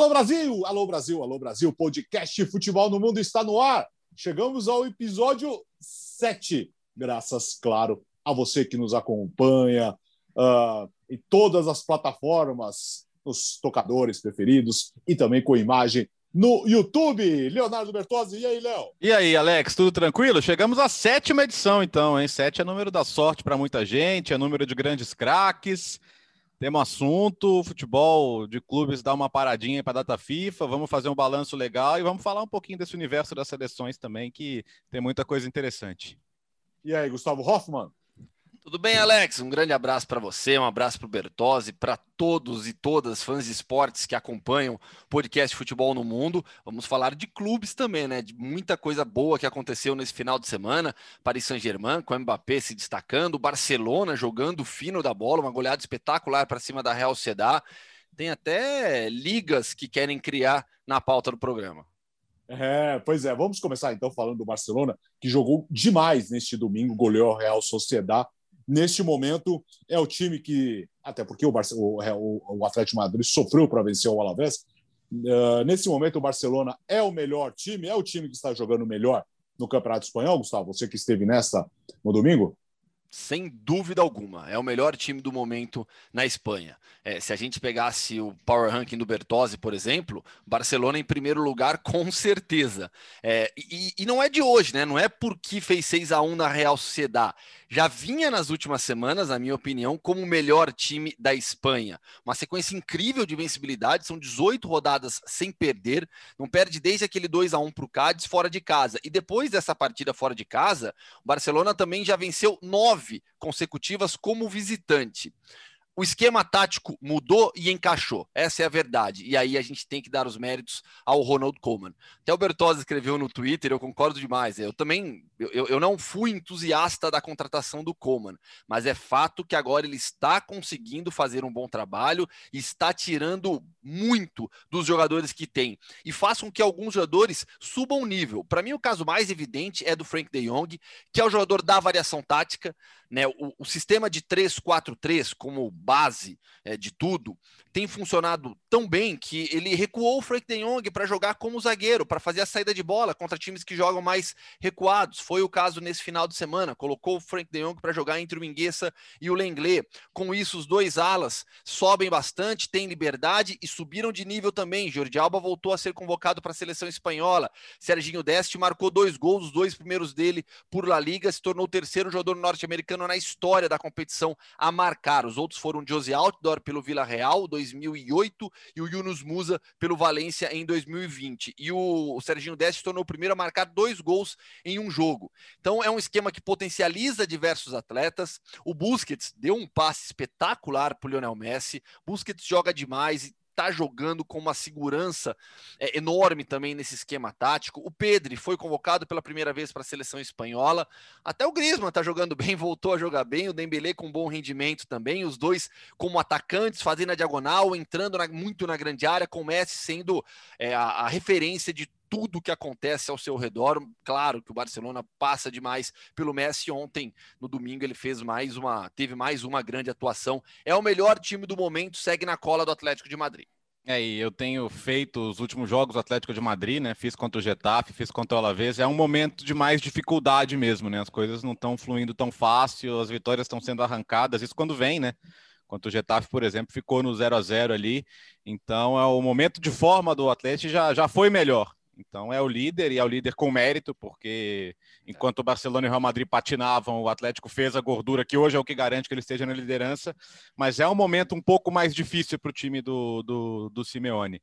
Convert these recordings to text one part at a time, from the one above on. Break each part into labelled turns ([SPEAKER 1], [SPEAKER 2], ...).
[SPEAKER 1] Alô Brasil, alô Brasil, alô Brasil, podcast Futebol no Mundo está no ar. Chegamos ao episódio 7, graças, claro, a você que nos acompanha uh, em todas as plataformas, nos tocadores preferidos e também com imagem no YouTube. Leonardo Bertozzi, e aí, Léo?
[SPEAKER 2] E aí, Alex, tudo tranquilo? Chegamos à sétima edição, então, hein? Sete é número da sorte para muita gente, é número de grandes craques. Temos assunto, futebol de clubes dá uma paradinha para a data FIFA, vamos fazer um balanço legal e vamos falar um pouquinho desse universo das seleções também, que tem muita coisa interessante.
[SPEAKER 1] E aí, Gustavo Hoffman?
[SPEAKER 3] Tudo bem, Alex? Um grande abraço para você, um abraço para o Bertozzi, para todos e todas fãs de esportes que acompanham o podcast Futebol no Mundo. Vamos falar de clubes também, né? De muita coisa boa que aconteceu nesse final de semana. Paris Saint-Germain, com o Mbappé se destacando, Barcelona jogando fino da bola, uma goleada espetacular para cima da Real Sociedad. Tem até ligas que querem criar na pauta do programa.
[SPEAKER 1] É, pois é, vamos começar então falando do Barcelona, que jogou demais neste domingo, goleou a Real Sociedad neste momento é o time que, até porque o, Barce o, o Atlético Madrid sofreu para vencer o Alavés, uh, nesse momento o Barcelona é o melhor time, é o time que está jogando melhor no Campeonato Espanhol, Gustavo, você que esteve nessa no domingo?
[SPEAKER 3] sem dúvida alguma. É o melhor time do momento na Espanha. É, se a gente pegasse o Power Ranking do Bertozzi, por exemplo, Barcelona em primeiro lugar, com certeza. É, e, e, não é de hoje, né? Não é porque fez 6 a 1 na Real Sociedad. Já vinha nas últimas semanas, na minha opinião, como o melhor time da Espanha. Uma sequência incrível de vencibilidade, são 18 rodadas sem perder, não perde desde aquele 2 a 1 para o Cádiz fora de casa. E depois dessa partida fora de casa, o Barcelona também já venceu nove nove consecutivas como visitante o esquema tático mudou e encaixou. Essa é a verdade. E aí a gente tem que dar os méritos ao Ronald Koeman. Até o Bertozzi escreveu no Twitter, eu concordo demais. Eu também, eu, eu não fui entusiasta da contratação do Koeman, mas é fato que agora ele está conseguindo fazer um bom trabalho está tirando muito dos jogadores que tem e faz com que alguns jogadores subam o nível. Para mim, o caso mais evidente é do Frank de Jong, que é o jogador da variação tática, né? O, o sistema de 3-4-3 como base é, de tudo tem funcionado tão bem que ele recuou o Frank de Jong para jogar como zagueiro, para fazer a saída de bola contra times que jogam mais recuados. Foi o caso nesse final de semana. Colocou o Frank de Jong para jogar entre o Mingueza e o Lenglet. Com isso, os dois alas sobem bastante, têm liberdade e subiram de nível também. Jordi Alba voltou a ser convocado para a seleção espanhola. Serginho Deste marcou dois gols, os dois primeiros dele por La Liga, se tornou o terceiro jogador norte-americano na história da competição a marcar. Os outros foram Jose Outdoor pelo Vila Real, 2008, e o Yunus Musa pelo Valência em 2020. E o, o Serginho Deste tornou o primeiro a marcar dois gols em um jogo. Então é um esquema que potencializa diversos atletas. O Busquets deu um passe espetacular para o Lionel Messi. Busquets joga demais está jogando com uma segurança é, enorme também nesse esquema tático. O Pedri foi convocado pela primeira vez para a seleção espanhola. Até o Griezmann está jogando bem, voltou a jogar bem. O Dembélé com bom rendimento também. Os dois como atacantes, fazendo a diagonal, entrando na, muito na grande área, com o Messi sendo é, a, a referência de tudo que acontece ao seu redor. Claro que o Barcelona passa demais pelo Messi. Ontem, no domingo, ele fez mais uma, teve mais uma grande atuação. É o melhor time do momento, segue na cola do Atlético de Madrid.
[SPEAKER 2] É, e eu tenho feito os últimos jogos do Atlético de Madrid, né? Fiz contra o Getafe, fiz contra o Alavés. É um momento de mais dificuldade mesmo, né? As coisas não estão fluindo tão fácil, as vitórias estão sendo arrancadas. Isso quando vem, né? Quanto o Getafe, por exemplo, ficou no 0 a 0 ali. Então, é o momento de forma do Atlético já, já foi melhor. Então é o líder e é o líder com mérito, porque enquanto o Barcelona e o Real Madrid patinavam, o Atlético fez a gordura que hoje é o que garante que ele esteja na liderança, mas é um momento um pouco mais difícil para o time do, do, do Simeone.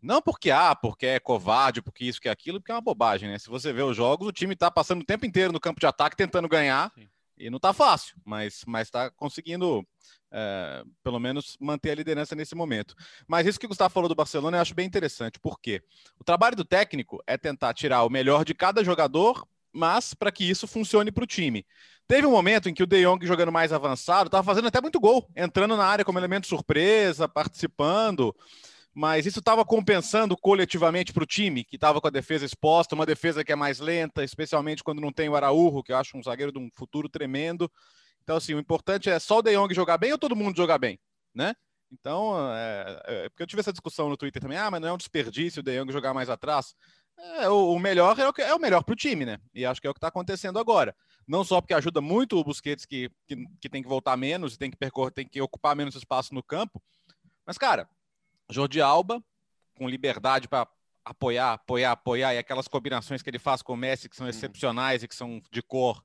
[SPEAKER 2] Não porque ah, porque é covarde, porque isso, que aquilo, porque é uma bobagem, né? Se você vê os jogos, o time está passando o tempo inteiro no campo de ataque tentando ganhar. Sim. E não está fácil, mas está conseguindo é, pelo menos manter a liderança nesse momento. Mas isso que o Gustavo falou do Barcelona eu acho bem interessante, porque o trabalho do técnico é tentar tirar o melhor de cada jogador, mas para que isso funcione para o time. Teve um momento em que o De Jong, jogando mais avançado, estava fazendo até muito gol, entrando na área como elemento surpresa, participando mas isso estava compensando coletivamente para o time, que estava com a defesa exposta, uma defesa que é mais lenta, especialmente quando não tem o Araújo, que eu acho um zagueiro de um futuro tremendo. Então, assim, o importante é só o De Jong jogar bem ou todo mundo jogar bem, né? Então, é, é, porque eu tive essa discussão no Twitter também, ah, mas não é um desperdício o De Jong jogar mais atrás. É, o, o, melhor é o, que, é o melhor para o time, né? E acho que é o que está acontecendo agora. Não só porque ajuda muito o Busquets, que, que, que tem que voltar menos, tem que percorrer, tem que ocupar menos espaço no campo. Mas, cara, Jordi Alba, com liberdade para apoiar, apoiar, apoiar, e aquelas combinações que ele faz com o Messi, que são uhum. excepcionais e que são de cor.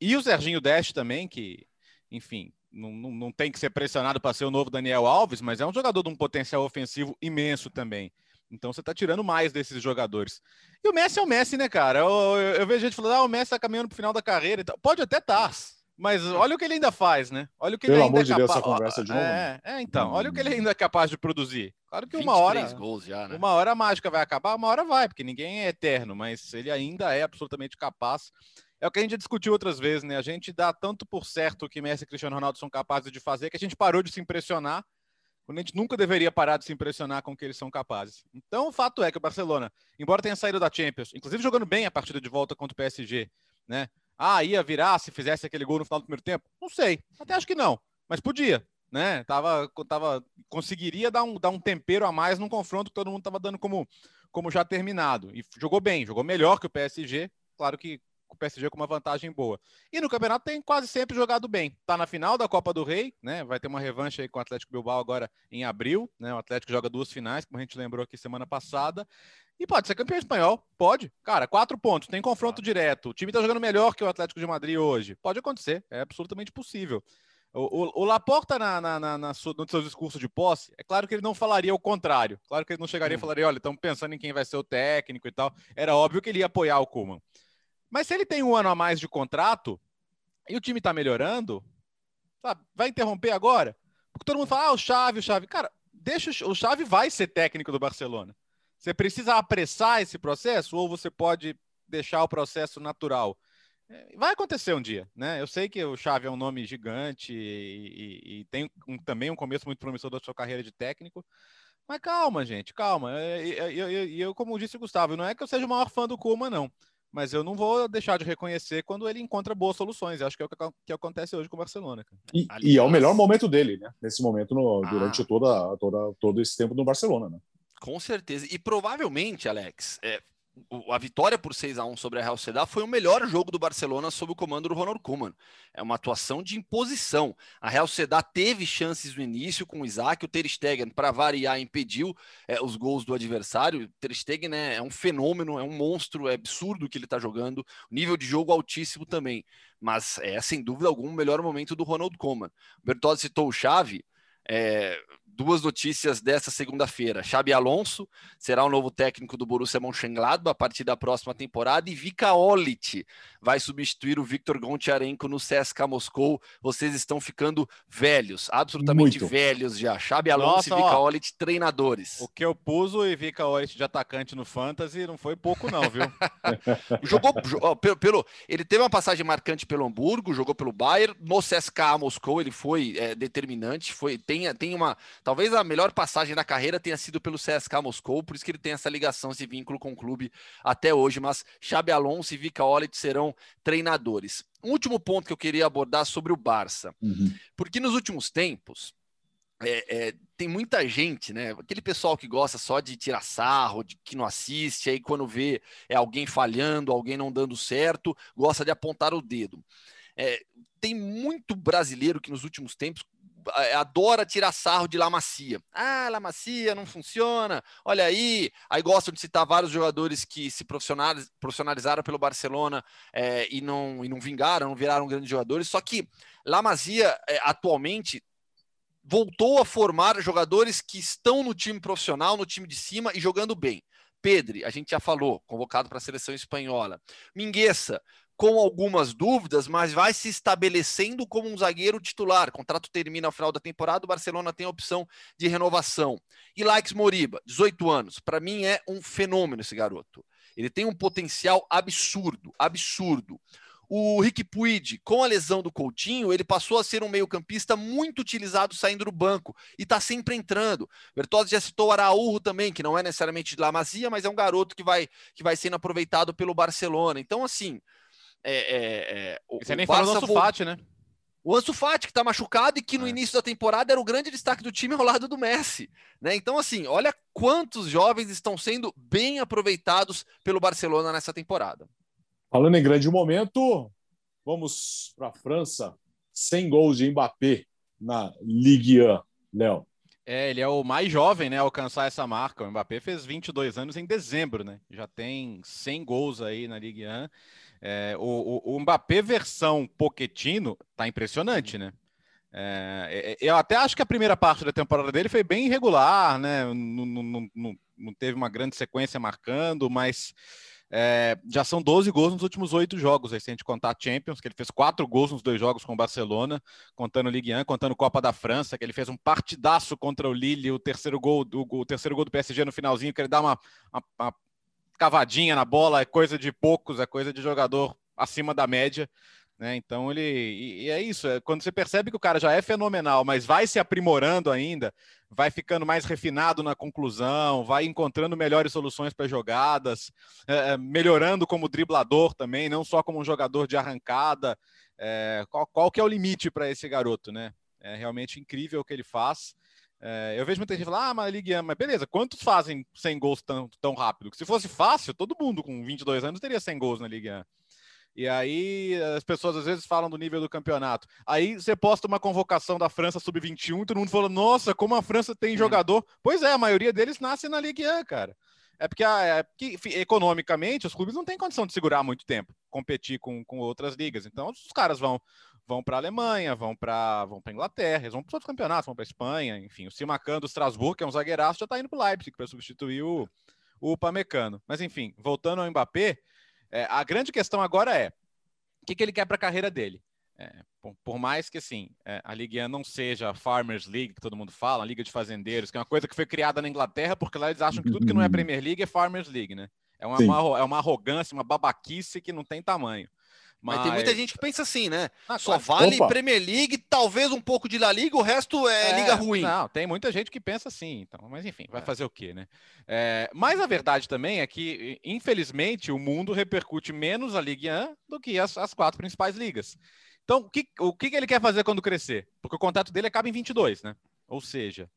[SPEAKER 2] E o Serginho Deste também, que, enfim, não, não, não tem que ser pressionado para ser o novo Daniel Alves, mas é um jogador de um potencial ofensivo imenso também. Então você está tirando mais desses jogadores. E o Messi é o Messi, né, cara? Eu, eu, eu vejo gente falando, ah, o Messi está caminhando para o final da carreira. Pode até estar. Tá, mas olha o que ele ainda faz, né? Olha o que
[SPEAKER 1] Pelo
[SPEAKER 2] ele ainda
[SPEAKER 1] amor é de Deus, essa conversa de novo.
[SPEAKER 2] É, é, então, olha o que ele ainda é capaz de produzir. Claro que uma hora.
[SPEAKER 3] Gols já, né?
[SPEAKER 2] Uma hora a mágica vai acabar, uma hora vai, porque ninguém é eterno, mas ele ainda é absolutamente capaz é o que a gente discutiu outras vezes, né? A gente dá tanto por certo que Messi e Cristiano Ronaldo são capazes de fazer que a gente parou de se impressionar quando a gente nunca deveria parar de se impressionar com o que eles são capazes. Então, o fato é que o Barcelona, embora tenha saído da Champions, inclusive jogando bem a partida de volta contra o PSG, né? Ah, ia virar se fizesse aquele gol no final do primeiro tempo? Não sei. Até acho que não, mas podia, né? Tava, tava, conseguiria dar um, dar um tempero a mais num confronto que todo mundo estava dando como, como já terminado. E jogou bem, jogou melhor que o PSG. Claro que o PSG com uma vantagem boa. E no campeonato tem quase sempre jogado bem. Tá na final da Copa do Rei, né? Vai ter uma revanche aí com o Atlético Bilbao agora em abril, né? O Atlético joga duas finais, como a gente lembrou aqui semana passada. E pode ser campeão espanhol, pode. Cara, quatro pontos, tem confronto direto. O time tá jogando melhor que o Atlético de Madrid hoje. Pode acontecer, é absolutamente possível. O, o, o Laporta, na, na, na, na no seu discurso de posse, é claro que ele não falaria o contrário. Claro que ele não chegaria e hum. falaria: olha, estamos pensando em quem vai ser o técnico e tal. Era óbvio que ele ia apoiar o Kuman. Mas se ele tem um ano a mais de contrato e o time está melhorando, sabe, vai interromper agora? Porque todo mundo fala, ah, o Chave, o Chave. Cara, deixa o Chave vai ser técnico do Barcelona. Você precisa apressar esse processo ou você pode deixar o processo natural? É, vai acontecer um dia, né? Eu sei que o Xavi é um nome gigante e, e, e tem um, também um começo muito promissor da sua carreira de técnico, mas calma, gente, calma. E eu, eu, eu, eu, como disse o Gustavo, não é que eu seja o maior fã do Kuma, não mas eu não vou deixar de reconhecer quando ele encontra boas soluções. acho que é o que, acontece hoje com o Barcelona.
[SPEAKER 1] E, Aliás... e, é o melhor momento dele, né? Nesse momento, no, ah. durante toda, toda, todo esse tempo no Barcelona, né?
[SPEAKER 3] Com certeza. E provavelmente, Alex, é, a vitória por 6 a 1 sobre a Real Sociedad foi o melhor jogo do Barcelona sob o comando do Ronald Koeman. É uma atuação de imposição. A Real Sociedad teve chances no início com o Isaac, o Ter Stegen, para variar, impediu é, os gols do adversário. O Ter Stegen é, é, um fenômeno, é um monstro, é absurdo que ele está jogando. Nível de jogo altíssimo também. Mas é, sem dúvida alguma, o melhor momento do Ronald Koeman. O Bertozzi citou o Xavi. É, duas notícias dessa segunda-feira. Xabi Alonso será o novo técnico do Borussia Mönchengladbach a partir da próxima temporada e Vika Olit vai substituir o Victor Goncharenko no CSKA Moscou. Vocês estão ficando velhos, absolutamente Muito. velhos já. Xabi Alonso Nossa, e Vika Olit treinadores.
[SPEAKER 2] O que eu pus o Vika Olit de atacante no Fantasy não foi pouco não, viu?
[SPEAKER 3] jogou pelo, pelo, ele teve uma passagem marcante pelo Hamburgo, jogou pelo Bayern, no CSKA Moscou ele foi é, determinante, foi tem, tem uma Talvez a melhor passagem da carreira tenha sido pelo CSK Moscou, por isso que ele tem essa ligação, esse vínculo com o clube até hoje. Mas Xabi Alonso e Vika Olit serão treinadores. Um último ponto que eu queria abordar sobre o Barça, uhum. porque nos últimos tempos é, é, tem muita gente, né? Aquele pessoal que gosta só de tirar sarro, de que não assiste, aí quando vê é alguém falhando, alguém não dando certo, gosta de apontar o dedo. É, tem muito brasileiro que nos últimos tempos adora tirar sarro de La Macia. Ah, La Macia não funciona, olha aí. Aí gostam de citar vários jogadores que se profissionalizaram pelo Barcelona é, e, não, e não vingaram, não viraram grandes jogadores. Só que La Macia, é, atualmente, voltou a formar jogadores que estão no time profissional, no time de cima e jogando bem. Pedri, a gente já falou, convocado para a seleção espanhola. Mingueça, com algumas dúvidas, mas vai se estabelecendo como um zagueiro titular. O contrato termina ao final da temporada, o Barcelona tem a opção de renovação. E Likes Moriba, 18 anos, para mim é um fenômeno esse garoto. Ele tem um potencial absurdo, absurdo. O Rick Puig, com a lesão do Coutinho, ele passou a ser um meio-campista muito utilizado saindo do banco e está sempre entrando. Bertozzi já citou Araújo também, que não é necessariamente de La Masia, mas é um garoto que vai, que vai sendo aproveitado pelo Barcelona. Então, assim, é, é,
[SPEAKER 2] é, o, Você nem falou do Ansu Fati, né?
[SPEAKER 3] O Ansu Fati, que está machucado e que no é. início da temporada era o grande destaque do time ao lado do Messi. Né? Então, assim, olha quantos jovens estão sendo bem aproveitados pelo Barcelona nessa temporada.
[SPEAKER 1] Falando em grande momento, vamos para a França. 100 gols de Mbappé na Ligue 1, Léo.
[SPEAKER 2] É, ele é o mais jovem, né, a alcançar essa marca. O Mbappé fez 22 anos em dezembro, né? Já tem 100 gols aí na Ligue 1. É, o, o, o, Mbappé versão Poquetino tá impressionante, né? É, é, eu até acho que a primeira parte da temporada dele foi bem irregular, né? Não, não, não, não teve uma grande sequência marcando, mas é, já são 12 gols nos últimos oito jogos, aí, se a gente contar Champions, que ele fez quatro gols nos dois jogos com o Barcelona, contando Ligue 1, contando Copa da França, que ele fez um partidaço contra o Lille, o terceiro gol, o, o terceiro gol do PSG no finalzinho, que ele dá uma, uma, uma cavadinha na bola, é coisa de poucos, é coisa de jogador acima da média. Né? Então ele. E, e, é isso, é, quando você percebe que o cara já é fenomenal, mas vai se aprimorando ainda, vai ficando mais refinado na conclusão, vai encontrando melhores soluções para jogadas, é, é, melhorando como driblador também, não só como um jogador de arrancada. É, qual, qual que é o limite para esse garoto, né? É realmente incrível o que ele faz. É, eu vejo muita gente falar, ah, mas Ligue 1, mas beleza, quantos fazem 100 gols tão, tão rápido? Se fosse fácil, todo mundo com 22 anos teria 100 gols na Ligue 1. E aí as pessoas às vezes falam do nível do campeonato. Aí você posta uma convocação da França sub-21 e todo mundo fala: "Nossa, como a França tem uhum. jogador". Pois é, a maioria deles nasce na Ligue 1, cara. É porque, é porque economicamente os clubes não têm condição de segurar muito tempo, competir com, com outras ligas. Então os caras vão vão para a Alemanha, vão para vão para Inglaterra, eles vão para outros campeonatos, vão para Espanha, enfim. O Simacan do Strasbourg, que é um zagueiraço, já está indo para o Leipzig para substituir o, o Pamecano. Mas enfim, voltando ao Mbappé, é, a grande questão agora é o que, que ele quer para a carreira dele. É, por, por, mais que assim, é, a Liga 1 não seja a Farmers League, que todo mundo fala, a Liga de Fazendeiros, que é uma coisa que foi criada na Inglaterra, porque lá eles acham que tudo que não é Premier League é Farmers League, né? É uma, uma, é uma arrogância, uma babaquice que não tem tamanho.
[SPEAKER 3] Mas... Mas, tem muita gente que pensa assim, né? Ah, Só vale Opa. Premier League, talvez um pouco de La Liga, o resto é, é, liga ruim.
[SPEAKER 2] Não, tem muita gente que pensa assim, então, mas enfim, vai é. fazer o quê, né? É, mas a verdade também é que, infelizmente, o mundo repercute menos a Liga 1 do que as, as quatro principais ligas. Então, o que, o que ele quer fazer quando crescer? Porque o contrato dele acaba em 22, né? Ou seja,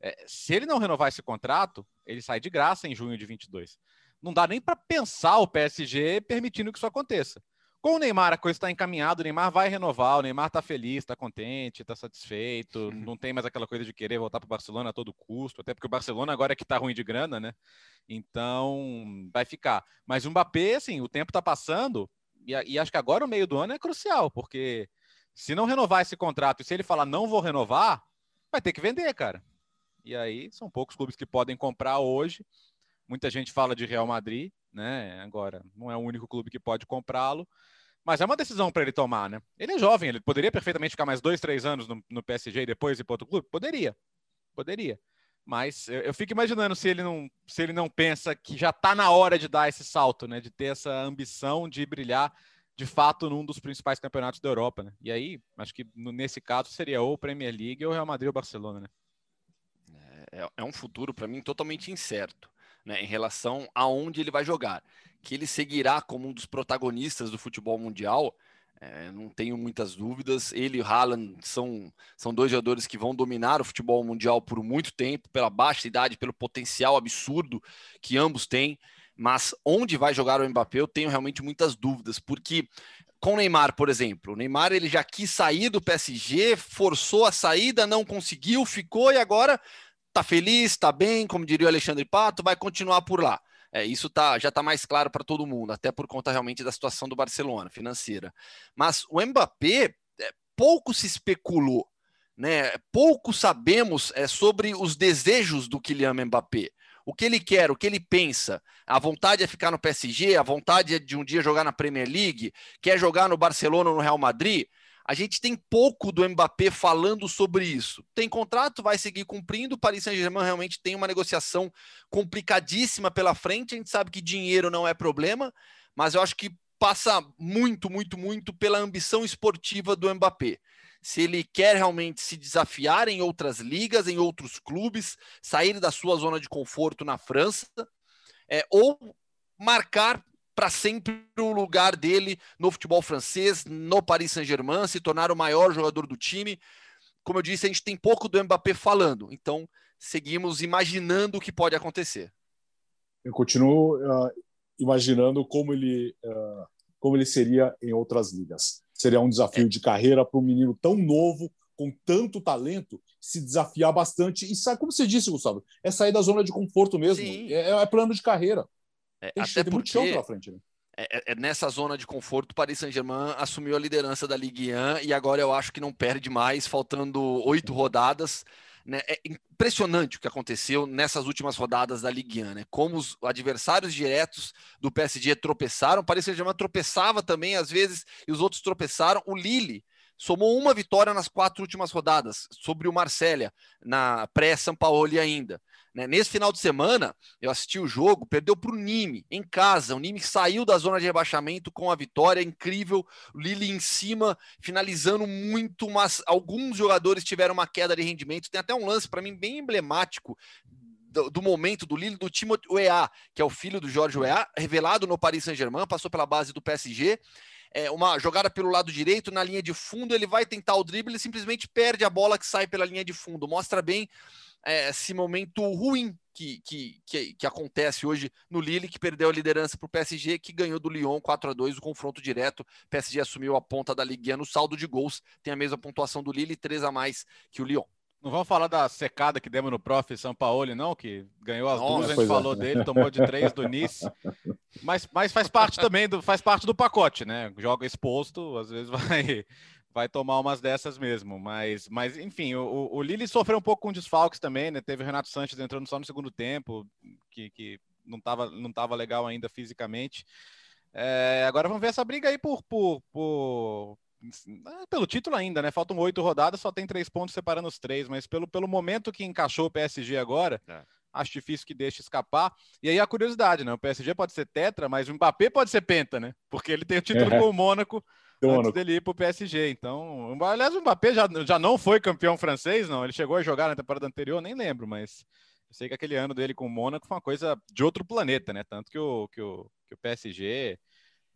[SPEAKER 2] é, se ele não renovar esse contrato, ele sai de graça em junho de 22. Não dá nem para pensar o PSG permitindo que isso aconteça. Com o Neymar, a coisa está encaminhada, o Neymar vai renovar, o Neymar está feliz, está contente, está satisfeito, não tem mais aquela coisa de querer voltar para o Barcelona a todo custo, até porque o Barcelona agora é que está ruim de grana, né? Então, vai ficar. Mas o Mbappé, assim, o tempo está passando, e, e acho que agora o meio do ano é crucial, porque se não renovar esse contrato e se ele falar não vou renovar, vai ter que vender, cara. E aí são poucos clubes que podem comprar hoje. Muita gente fala de Real Madrid, né? Agora, não é o único clube que pode comprá-lo. Mas é uma decisão para ele tomar, né? Ele é jovem, ele poderia perfeitamente ficar mais dois, três anos no, no PSG e depois ir para outro clube? Poderia, poderia. Mas eu, eu, fico imaginando se ele não, se ele não pensa que já está na hora de dar esse salto, né? De ter essa ambição de brilhar de fato num dos principais campeonatos da Europa, né? E aí, acho que nesse caso seria ou Premier League ou Real Madrid ou Barcelona, né?
[SPEAKER 3] É, é um futuro para mim totalmente incerto, né? Em relação aonde ele vai jogar que ele seguirá como um dos protagonistas do futebol mundial, é, não tenho muitas dúvidas. Ele e Haaland são, são dois jogadores que vão dominar o futebol mundial por muito tempo, pela baixa idade, pelo potencial absurdo que ambos têm. Mas onde vai jogar o Mbappé, eu tenho realmente muitas dúvidas, porque com o Neymar, por exemplo, o Neymar ele já quis sair do PSG, forçou a saída, não conseguiu, ficou e agora tá feliz, tá bem, como diria o Alexandre Pato, vai continuar por lá. É, isso tá, já está mais claro para todo mundo, até por conta realmente da situação do Barcelona financeira. Mas o Mbappé, é, pouco se especulou, né? pouco sabemos é, sobre os desejos do Kylian Mbappé. O que ele quer, o que ele pensa. A vontade é ficar no PSG, a vontade é de um dia jogar na Premier League, quer jogar no Barcelona ou no Real Madrid a gente tem pouco do Mbappé falando sobre isso. Tem contrato, vai seguir cumprindo. O Paris Saint-Germain realmente tem uma negociação complicadíssima pela frente. A gente sabe que dinheiro não é problema, mas eu acho que passa muito, muito, muito pela ambição esportiva do Mbappé. Se ele quer realmente se desafiar em outras ligas, em outros clubes, sair da sua zona de conforto na França, é, ou marcar para sempre o lugar dele no futebol francês, no Paris Saint-Germain, se tornar o maior jogador do time. Como eu disse, a gente tem pouco do Mbappé falando, então seguimos imaginando o que pode acontecer.
[SPEAKER 1] Eu continuo uh, imaginando como ele, uh, como ele seria em outras ligas. Seria um desafio é. de carreira para um menino tão novo, com tanto talento, se desafiar bastante. E sabe como você disse, Gustavo? É sair da zona de conforto mesmo. É, é, plano de carreira.
[SPEAKER 3] É, tem, até tem muito chão pela frente, né? É, é, é, nessa zona de conforto, Paris Saint-Germain assumiu a liderança da Ligue 1 e agora eu acho que não perde mais, faltando oito rodadas. Né? É impressionante o que aconteceu nessas últimas rodadas da Ligue 1, né? Como os adversários diretos do PSG tropeçaram, Paris Saint-Germain tropeçava também às vezes e os outros tropeçaram. O Lille somou uma vitória nas quatro últimas rodadas sobre o Marsella na pré-São Paulo ainda. Né? Nesse final de semana, eu assisti o jogo, perdeu para o Nime, em casa. O Nime saiu da zona de rebaixamento com a vitória incrível. O Lille em cima, finalizando muito, mas alguns jogadores tiveram uma queda de rendimento. Tem até um lance, para mim, bem emblemático do, do, momento do Lille, do Timothée Weah, que é o filho do Jorge Weah, revelado no Paris Saint-Germain, passou pela base do PSG. É uma jogada pelo lado direito, na linha de fundo, ele vai tentar o drible, ele simplesmente perde a bola que sai pela linha de fundo. Mostra bem é, esse momento ruim que, que, que, que, acontece hoje no Lille, que perdeu a liderança para o PSG, que ganhou do Lyon 4 a 2 o confronto direto. O PSG assumiu a ponta da Ligue no saldo de gols, tem a mesma pontuação do Lille, 3 a mais que o Lyon.
[SPEAKER 2] Não vamos falar da secada que demos no Prof. São Paulo, não, que ganhou as Nossa, duas, a gente falou é. dele, tomou de três do Nice. Mas, mas faz parte também do, faz parte do pacote, né? Joga exposto, às vezes vai, vai tomar umas dessas mesmo. Mas, mas enfim, o, o Lille sofreu um pouco com desfalques também, né? Teve o Renato Sanches entrando só no segundo tempo, que, que não estava não tava legal ainda fisicamente. É, agora vamos ver essa briga aí por, por, por, é, pelo título ainda, né? Faltam oito rodadas, só tem três pontos separando os três, mas pelo, pelo momento que encaixou o PSG agora, é. acho difícil que deixe escapar. E aí a curiosidade, né? O PSG pode ser tetra, mas o Mbappé pode ser penta, né? Porque ele tem o título é. com o Mônaco antes dele ir para o PSG. Então, aliás, o Mbappé já, já não foi campeão francês, não. Ele chegou a jogar na temporada anterior, nem lembro, mas eu sei que aquele ano dele com o Mônaco foi uma coisa de outro planeta, né? Tanto que o, que o, que o PSG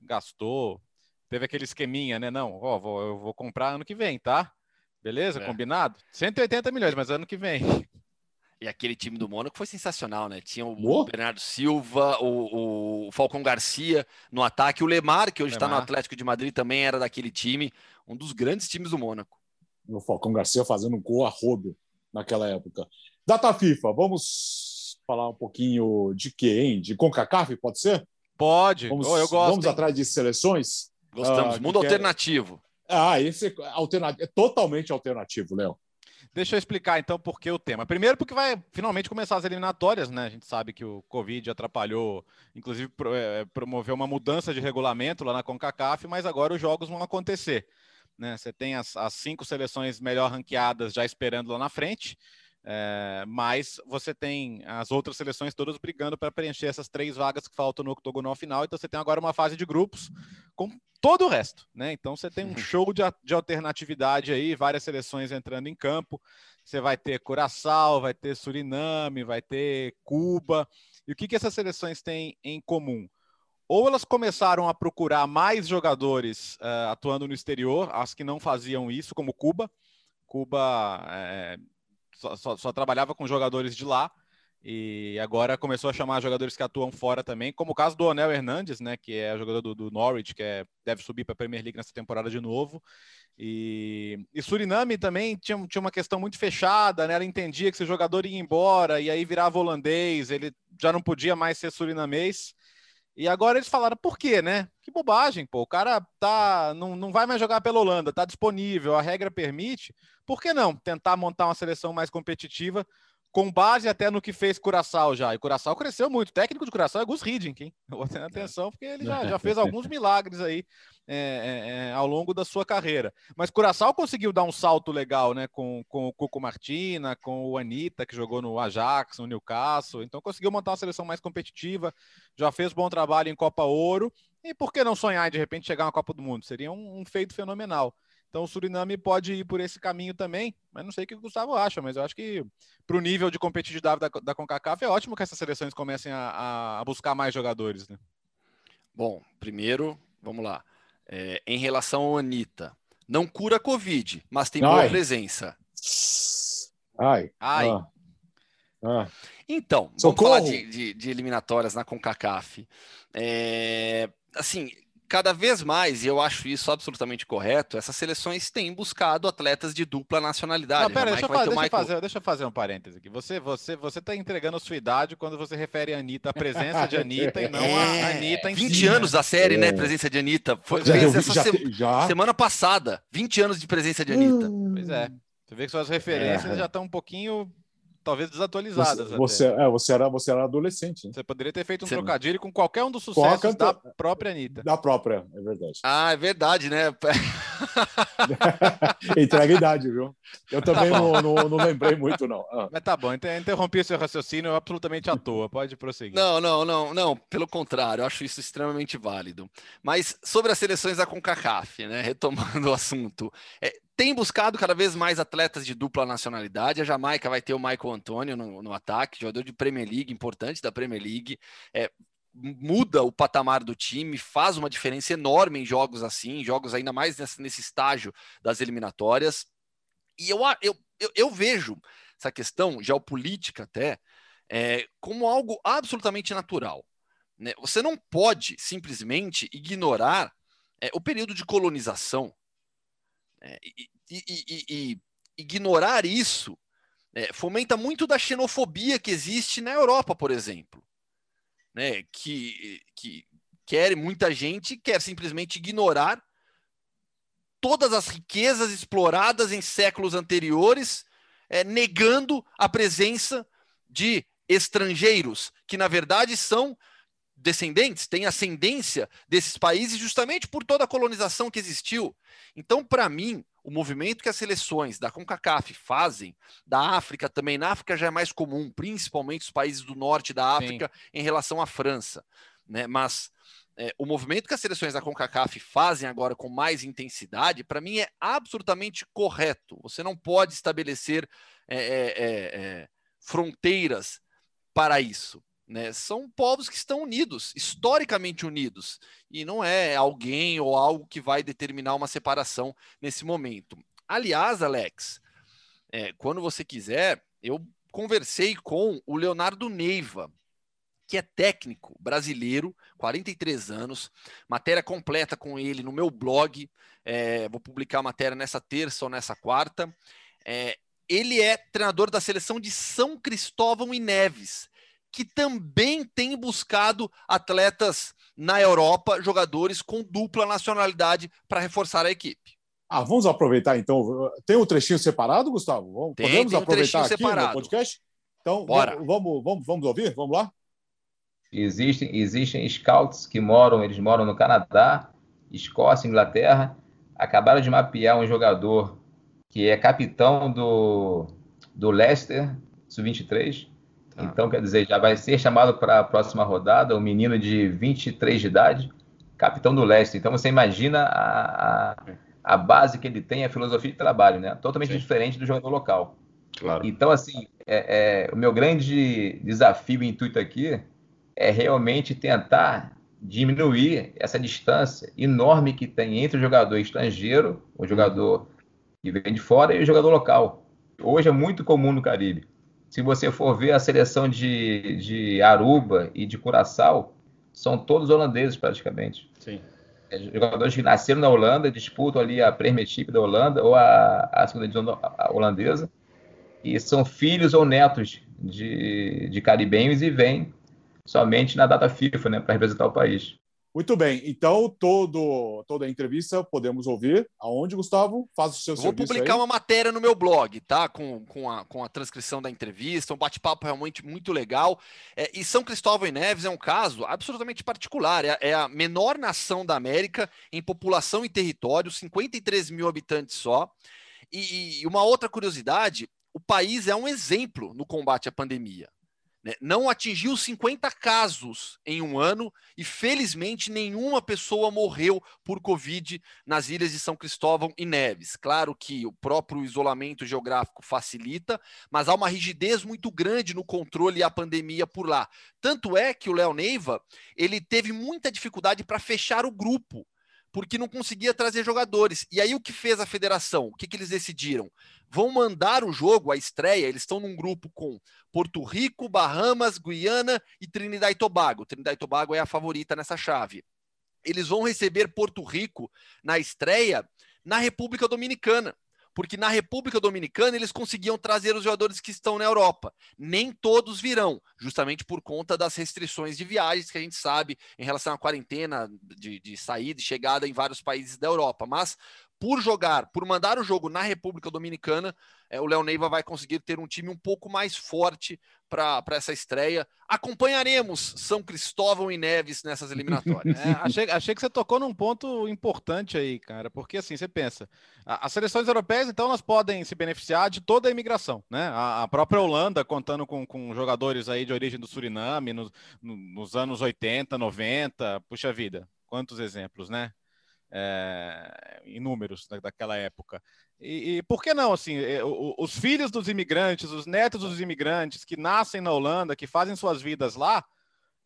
[SPEAKER 2] gastou. Teve aquele esqueminha, né? Não, ó, vou, eu vou comprar ano que vem, tá? Beleza? É. Combinado? 180 milhões, mas ano que vem.
[SPEAKER 3] E aquele time do Mônaco foi sensacional, né? Tinha o oh. Bernardo Silva, o, o, Falcão Garcia no ataque, o Lemar, que hoje está no Atlético de Madrid, também era daquele time, um dos grandes times do Mônaco.
[SPEAKER 1] O Falcão Garcia fazendo um gol a rodo naquela época. Data FIFA, vamos falar um pouquinho de quê, hein? De CONCACAF, pode ser?
[SPEAKER 2] Pode,
[SPEAKER 1] vamos,
[SPEAKER 2] oh, eu gosto.
[SPEAKER 1] Vamos hein? atrás de seleções?
[SPEAKER 3] Gostamos, ah, mundo alternativo.
[SPEAKER 1] Ah, esse é, alternativo, é totalmente alternativo, Léo.
[SPEAKER 2] Deixa eu explicar então por que o tema. Primeiro, porque vai finalmente começar as eliminatórias, né? A gente sabe que o Covid atrapalhou, inclusive é, promoveu uma mudança de regulamento lá na CONCACAF, mas agora os jogos vão acontecer. Né? Você tem as, as cinco seleções melhor ranqueadas já esperando lá na frente. É, mas você tem as outras seleções todas brigando para preencher essas três vagas que faltam no octogonal final. Então você tem agora uma fase de grupos com todo o resto, né? Então você tem um show de, de alternatividade aí, várias seleções entrando em campo. Você vai ter Curaçao, vai ter Suriname, vai ter Cuba. E o que, que essas seleções têm em comum? Ou elas começaram a procurar mais jogadores uh, atuando no exterior, as que não faziam isso, como Cuba. Cuba é, só, só, só, trabalhava com jogadores de lá e agora começou a chamar jogadores que atuam fora também, como o caso do Onel Hernandes, né, que é jogador do, do Norwich, que é, deve subir para a Premier League nessa temporada de novo. E, e, Suriname também tinha, tinha uma questão muito fechada, né? Ela entendia que se o jogador ia embora e aí virava holandês, ele já não podia mais ser surinamês. E agora eles falaram, por quê, né? Que bobagem, pô. O cara tá, não, não vai mais jogar pela Holanda, tá disponível, a regra permite. Por que não tentar montar uma seleção mais competitiva com base até no que fez Curaçao já. E Curaçao cresceu muito. O técnico de Curaçao é Gus Hiddink, hein? Eu vou ter atenção porque ele já, já fez alguns milagres aí é, é, é, ao longo da sua carreira. Mas Curaçao conseguiu dar um salto legal, né? Com, com o Cuco Martina, com o Anitta, que jogou no Ajax, no Newcastle. Então conseguiu montar uma seleção mais competitiva, já fez bom trabalho em Copa Ouro. E por que não sonhar de repente chegar na Copa do Mundo? Seria um, um feito fenomenal. Então o Suriname pode ir por esse caminho também, mas não sei o que o Gustavo acha, mas eu acho que para o nível de competitividade da, da CONCACAF é ótimo que essas seleções comecem a, a buscar mais jogadores, né?
[SPEAKER 3] Bom, primeiro, vamos lá. É, em relação ao Anitta, não cura a Covid, mas tem boa
[SPEAKER 1] Ai.
[SPEAKER 3] presença.
[SPEAKER 1] Ai.
[SPEAKER 3] Ai.
[SPEAKER 1] Ah. Ah.
[SPEAKER 3] Então,
[SPEAKER 1] Socorro!
[SPEAKER 3] vamos falar de, de- de eliminatórias na CONCACAF. É, assim, cada vez mais, e eu acho isso absolutamente correto, essas seleções têm buscado atletas de dupla nacionalidade.
[SPEAKER 2] Não, pera,
[SPEAKER 3] A
[SPEAKER 2] deixa eu,
[SPEAKER 3] Jamaica vai
[SPEAKER 2] fa-
[SPEAKER 3] ter o
[SPEAKER 2] deixa,
[SPEAKER 3] Michael-
[SPEAKER 2] fazer, deixa eu fazer um parêntese aqui. Você, você, você tá entregando a sua idade quando você refere a Anitta, a presença de Anitta e não a Anitta em
[SPEAKER 3] 20
[SPEAKER 2] si, né?
[SPEAKER 3] anos da série, né?
[SPEAKER 1] É.
[SPEAKER 3] Presença de Anitta. Foi,
[SPEAKER 2] Pois é.
[SPEAKER 1] Já,
[SPEAKER 3] fez essa
[SPEAKER 1] já,
[SPEAKER 3] se-
[SPEAKER 1] já?
[SPEAKER 3] semana passada. 20 anos de presença de Anitta.
[SPEAKER 2] Pois é. Você vê que suas referências
[SPEAKER 1] É.
[SPEAKER 2] já estão um pouquinho, talvez, desatualizadas.
[SPEAKER 1] Você,
[SPEAKER 2] até.
[SPEAKER 1] você, é, você, era, você era adolescente, né?
[SPEAKER 2] Você poderia ter feito um
[SPEAKER 3] Você-
[SPEAKER 2] trocadilho com qualquer um dos sucessos
[SPEAKER 1] canta-
[SPEAKER 2] da própria Anitta.
[SPEAKER 1] Da própria, é verdade.
[SPEAKER 3] Ah, é verdade, né?
[SPEAKER 1] Entrega a idade, viu? Eu também
[SPEAKER 2] Tá
[SPEAKER 1] não, não, não lembrei muito, não. Ah.
[SPEAKER 2] Mas tá bom, inter- interrompi seu raciocínio absolutamente à toa. Pode prosseguir.
[SPEAKER 3] Não, não, não, não. Pelo contrário, eu acho isso extremamente válido. Mas sobre as seleções da CONCACAF, né? Retomando o assunto, é, tem buscado cada vez mais atletas de dupla nacionalidade. A Jamaica vai ter o Michael Antônio no, no ataque, jogador de Premier League, importante da Premier League. É, muda o patamar do time, faz uma diferença enorme em jogos assim, jogos ainda mais nesse, nesse estágio das eliminatórias. E eu, eu, eu, eu vejo essa questão geopolítica até é, como algo absolutamente natural. né? Você não pode simplesmente ignorar é, o período de colonização. E- e- e- e ignorar isso é, fomenta muito da xenofobia que existe na Europa, por exemplo. Né? Que, que quer muita gente quer simplesmente ignorar todas as riquezas exploradas em séculos anteriores, é, negando a presença de estrangeiros, que na verdade são descendentes, têm ascendência desses países justamente por toda a colonização que existiu. Então, para mim, o movimento que as seleções da CONCACAF fazem, da África também, na África já é mais comum, principalmente os países do norte da África em relação à França, né? Mas é, o movimento que as seleções da CONCACAF fazem agora com mais intensidade, para mim é absolutamente correto. Você não pode estabelecer é, é, é, é, fronteiras para isso. Né? São povos que estão unidos, historicamente unidos, e não é alguém ou algo que vai determinar uma separação nesse momento. Aliás, Alex, é, quando você quiser, eu conversei com o Leonardo Neiva, que é técnico brasileiro, 43 anos, matéria completa com ele no meu blog. é, vou publicar a matéria nessa terça ou nessa quarta. É, ele é treinador da seleção de São Cristóvão e Neves, que também tem buscado atletas na Europa, jogadores com dupla nacionalidade para reforçar a equipe.
[SPEAKER 1] Ah, vamos aproveitar então. Tem um trechinho separado, Gustavo?
[SPEAKER 3] Tem,
[SPEAKER 1] Podemos
[SPEAKER 3] tem um
[SPEAKER 1] aproveitar aqui
[SPEAKER 3] separado.
[SPEAKER 1] no podcast? Então,
[SPEAKER 3] Bora.
[SPEAKER 1] vamos, vamos, vamos, vamos ouvir? Vamos lá?
[SPEAKER 4] Existem, existem scouts que moram, eles moram no Canadá, Escócia, Inglaterra, acabaram de mapear um jogador que é capitão do, do Leicester, sub-23.
[SPEAKER 3] Tá.
[SPEAKER 4] Então, quer dizer, já vai ser chamado para a próxima rodada, um menino de 23 de idade, capitão do Leicester. Então, você imagina a, a, a base que ele tem, a filosofia de trabalho, né? Totalmente
[SPEAKER 5] Sim.
[SPEAKER 4] diferente do jogador local.
[SPEAKER 5] Claro.
[SPEAKER 4] Então, assim, é, é, o meu grande desafio e intuito aqui é realmente tentar diminuir essa distância enorme que tem entre o jogador estrangeiro, o jogador que vem de fora, e o jogador local. Hoje é muito comum no Caribe. Se você for ver a seleção de, de Aruba e de Curaçao, são todos holandeses praticamente.
[SPEAKER 5] Sim.
[SPEAKER 4] É, jogadores que nasceram na Holanda, disputam ali a Premiership da Holanda ou a, a segunda divisão holandesa, e são filhos ou netos de, de caribenhos e vêm somente na data FIFA, né, para representar o país.
[SPEAKER 1] Muito bem. Então, todo, toda a entrevista podemos ouvir. Aonde, Gustavo? Faz o seu
[SPEAKER 3] Eu vou publicar
[SPEAKER 1] aí.
[SPEAKER 3] uma matéria no meu blog, tá? Com, com, a, com a transcrição da entrevista, um bate-papo realmente muito legal. É, e São Cristóvão e Neves é um caso absolutamente particular. É, a- é a menor nação da América em população e território, 53 mil habitantes só. E, e uma outra curiosidade: o país é um exemplo no combate à pandemia. Né? Não atingiu 50 casos em um ano e, felizmente, nenhuma pessoa morreu por Covid nas ilhas de São Cristóvão e Neves. Claro que o próprio isolamento geográfico facilita, mas há uma rigidez muito grande no controle a pandemia por lá. Tanto é que o Léo Neiva ele teve muita dificuldade para fechar o grupo porque não conseguia trazer jogadores. E aí o que fez a federação? O que, que eles decidiram? Vão mandar o jogo, a estreia, eles estão num grupo com Porto Rico, Bahamas, Guiana e Trinidad e Tobago. Trinidad e Tobago é a favorita nessa chave. Eles vão receber Porto Rico na estreia na República Dominicana porque na República Dominicana eles conseguiam trazer os jogadores que estão na Europa. Nem todos virão, justamente por conta das restrições de viagens que a gente sabe em relação à quarentena de, de saída e chegada em vários países da Europa. Mas por jogar, por mandar o jogo na República Dominicana, é, o Léo Neiva vai conseguir ter um time um pouco mais forte para essa estreia. Acompanharemos São Cristóvão e Neves nessas eliminatórias.
[SPEAKER 2] É, achei, achei que você tocou num ponto importante aí, cara, porque assim, você pensa, as seleções europeias, então, elas podem se beneficiar de toda a imigração, né? A, a própria Holanda, contando com, com jogadores aí de origem do Suriname, no, no, nos anos 80, 90, puxa vida, quantos exemplos, né? É, inúmeros da, daquela época. E, e, por que não, assim, é, os filhos dos imigrantes, os netos dos imigrantes que nascem na Holanda, que fazem suas vidas lá,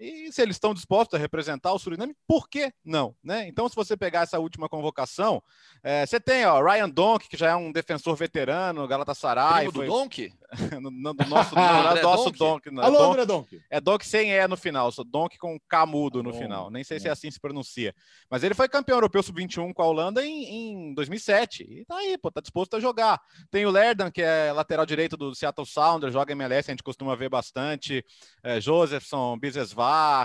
[SPEAKER 2] e se eles estão dispostos a representar o Suriname, por que não? Né? Então, se você pegar essa última convocação, é, você tem ó, Ryan Donk, que já é um defensor veterano, Galatasaray.
[SPEAKER 3] Primo foi... do Donk?
[SPEAKER 2] no, do nosso, não, é nosso Donk.
[SPEAKER 1] Não. Alô, Donk, André Donk.
[SPEAKER 2] É Donk sem E no final, só Donk com K mudo no final. Nem sei se é assim se pronuncia. Mas ele foi campeão europeu sub-21 com a Holanda em, em 2007. E tá aí, pô, tá disposto a jogar. Tem o Lerdan, que é lateral direito do Seattle Sounders, joga MLS, a gente costuma ver bastante. É, Josephson,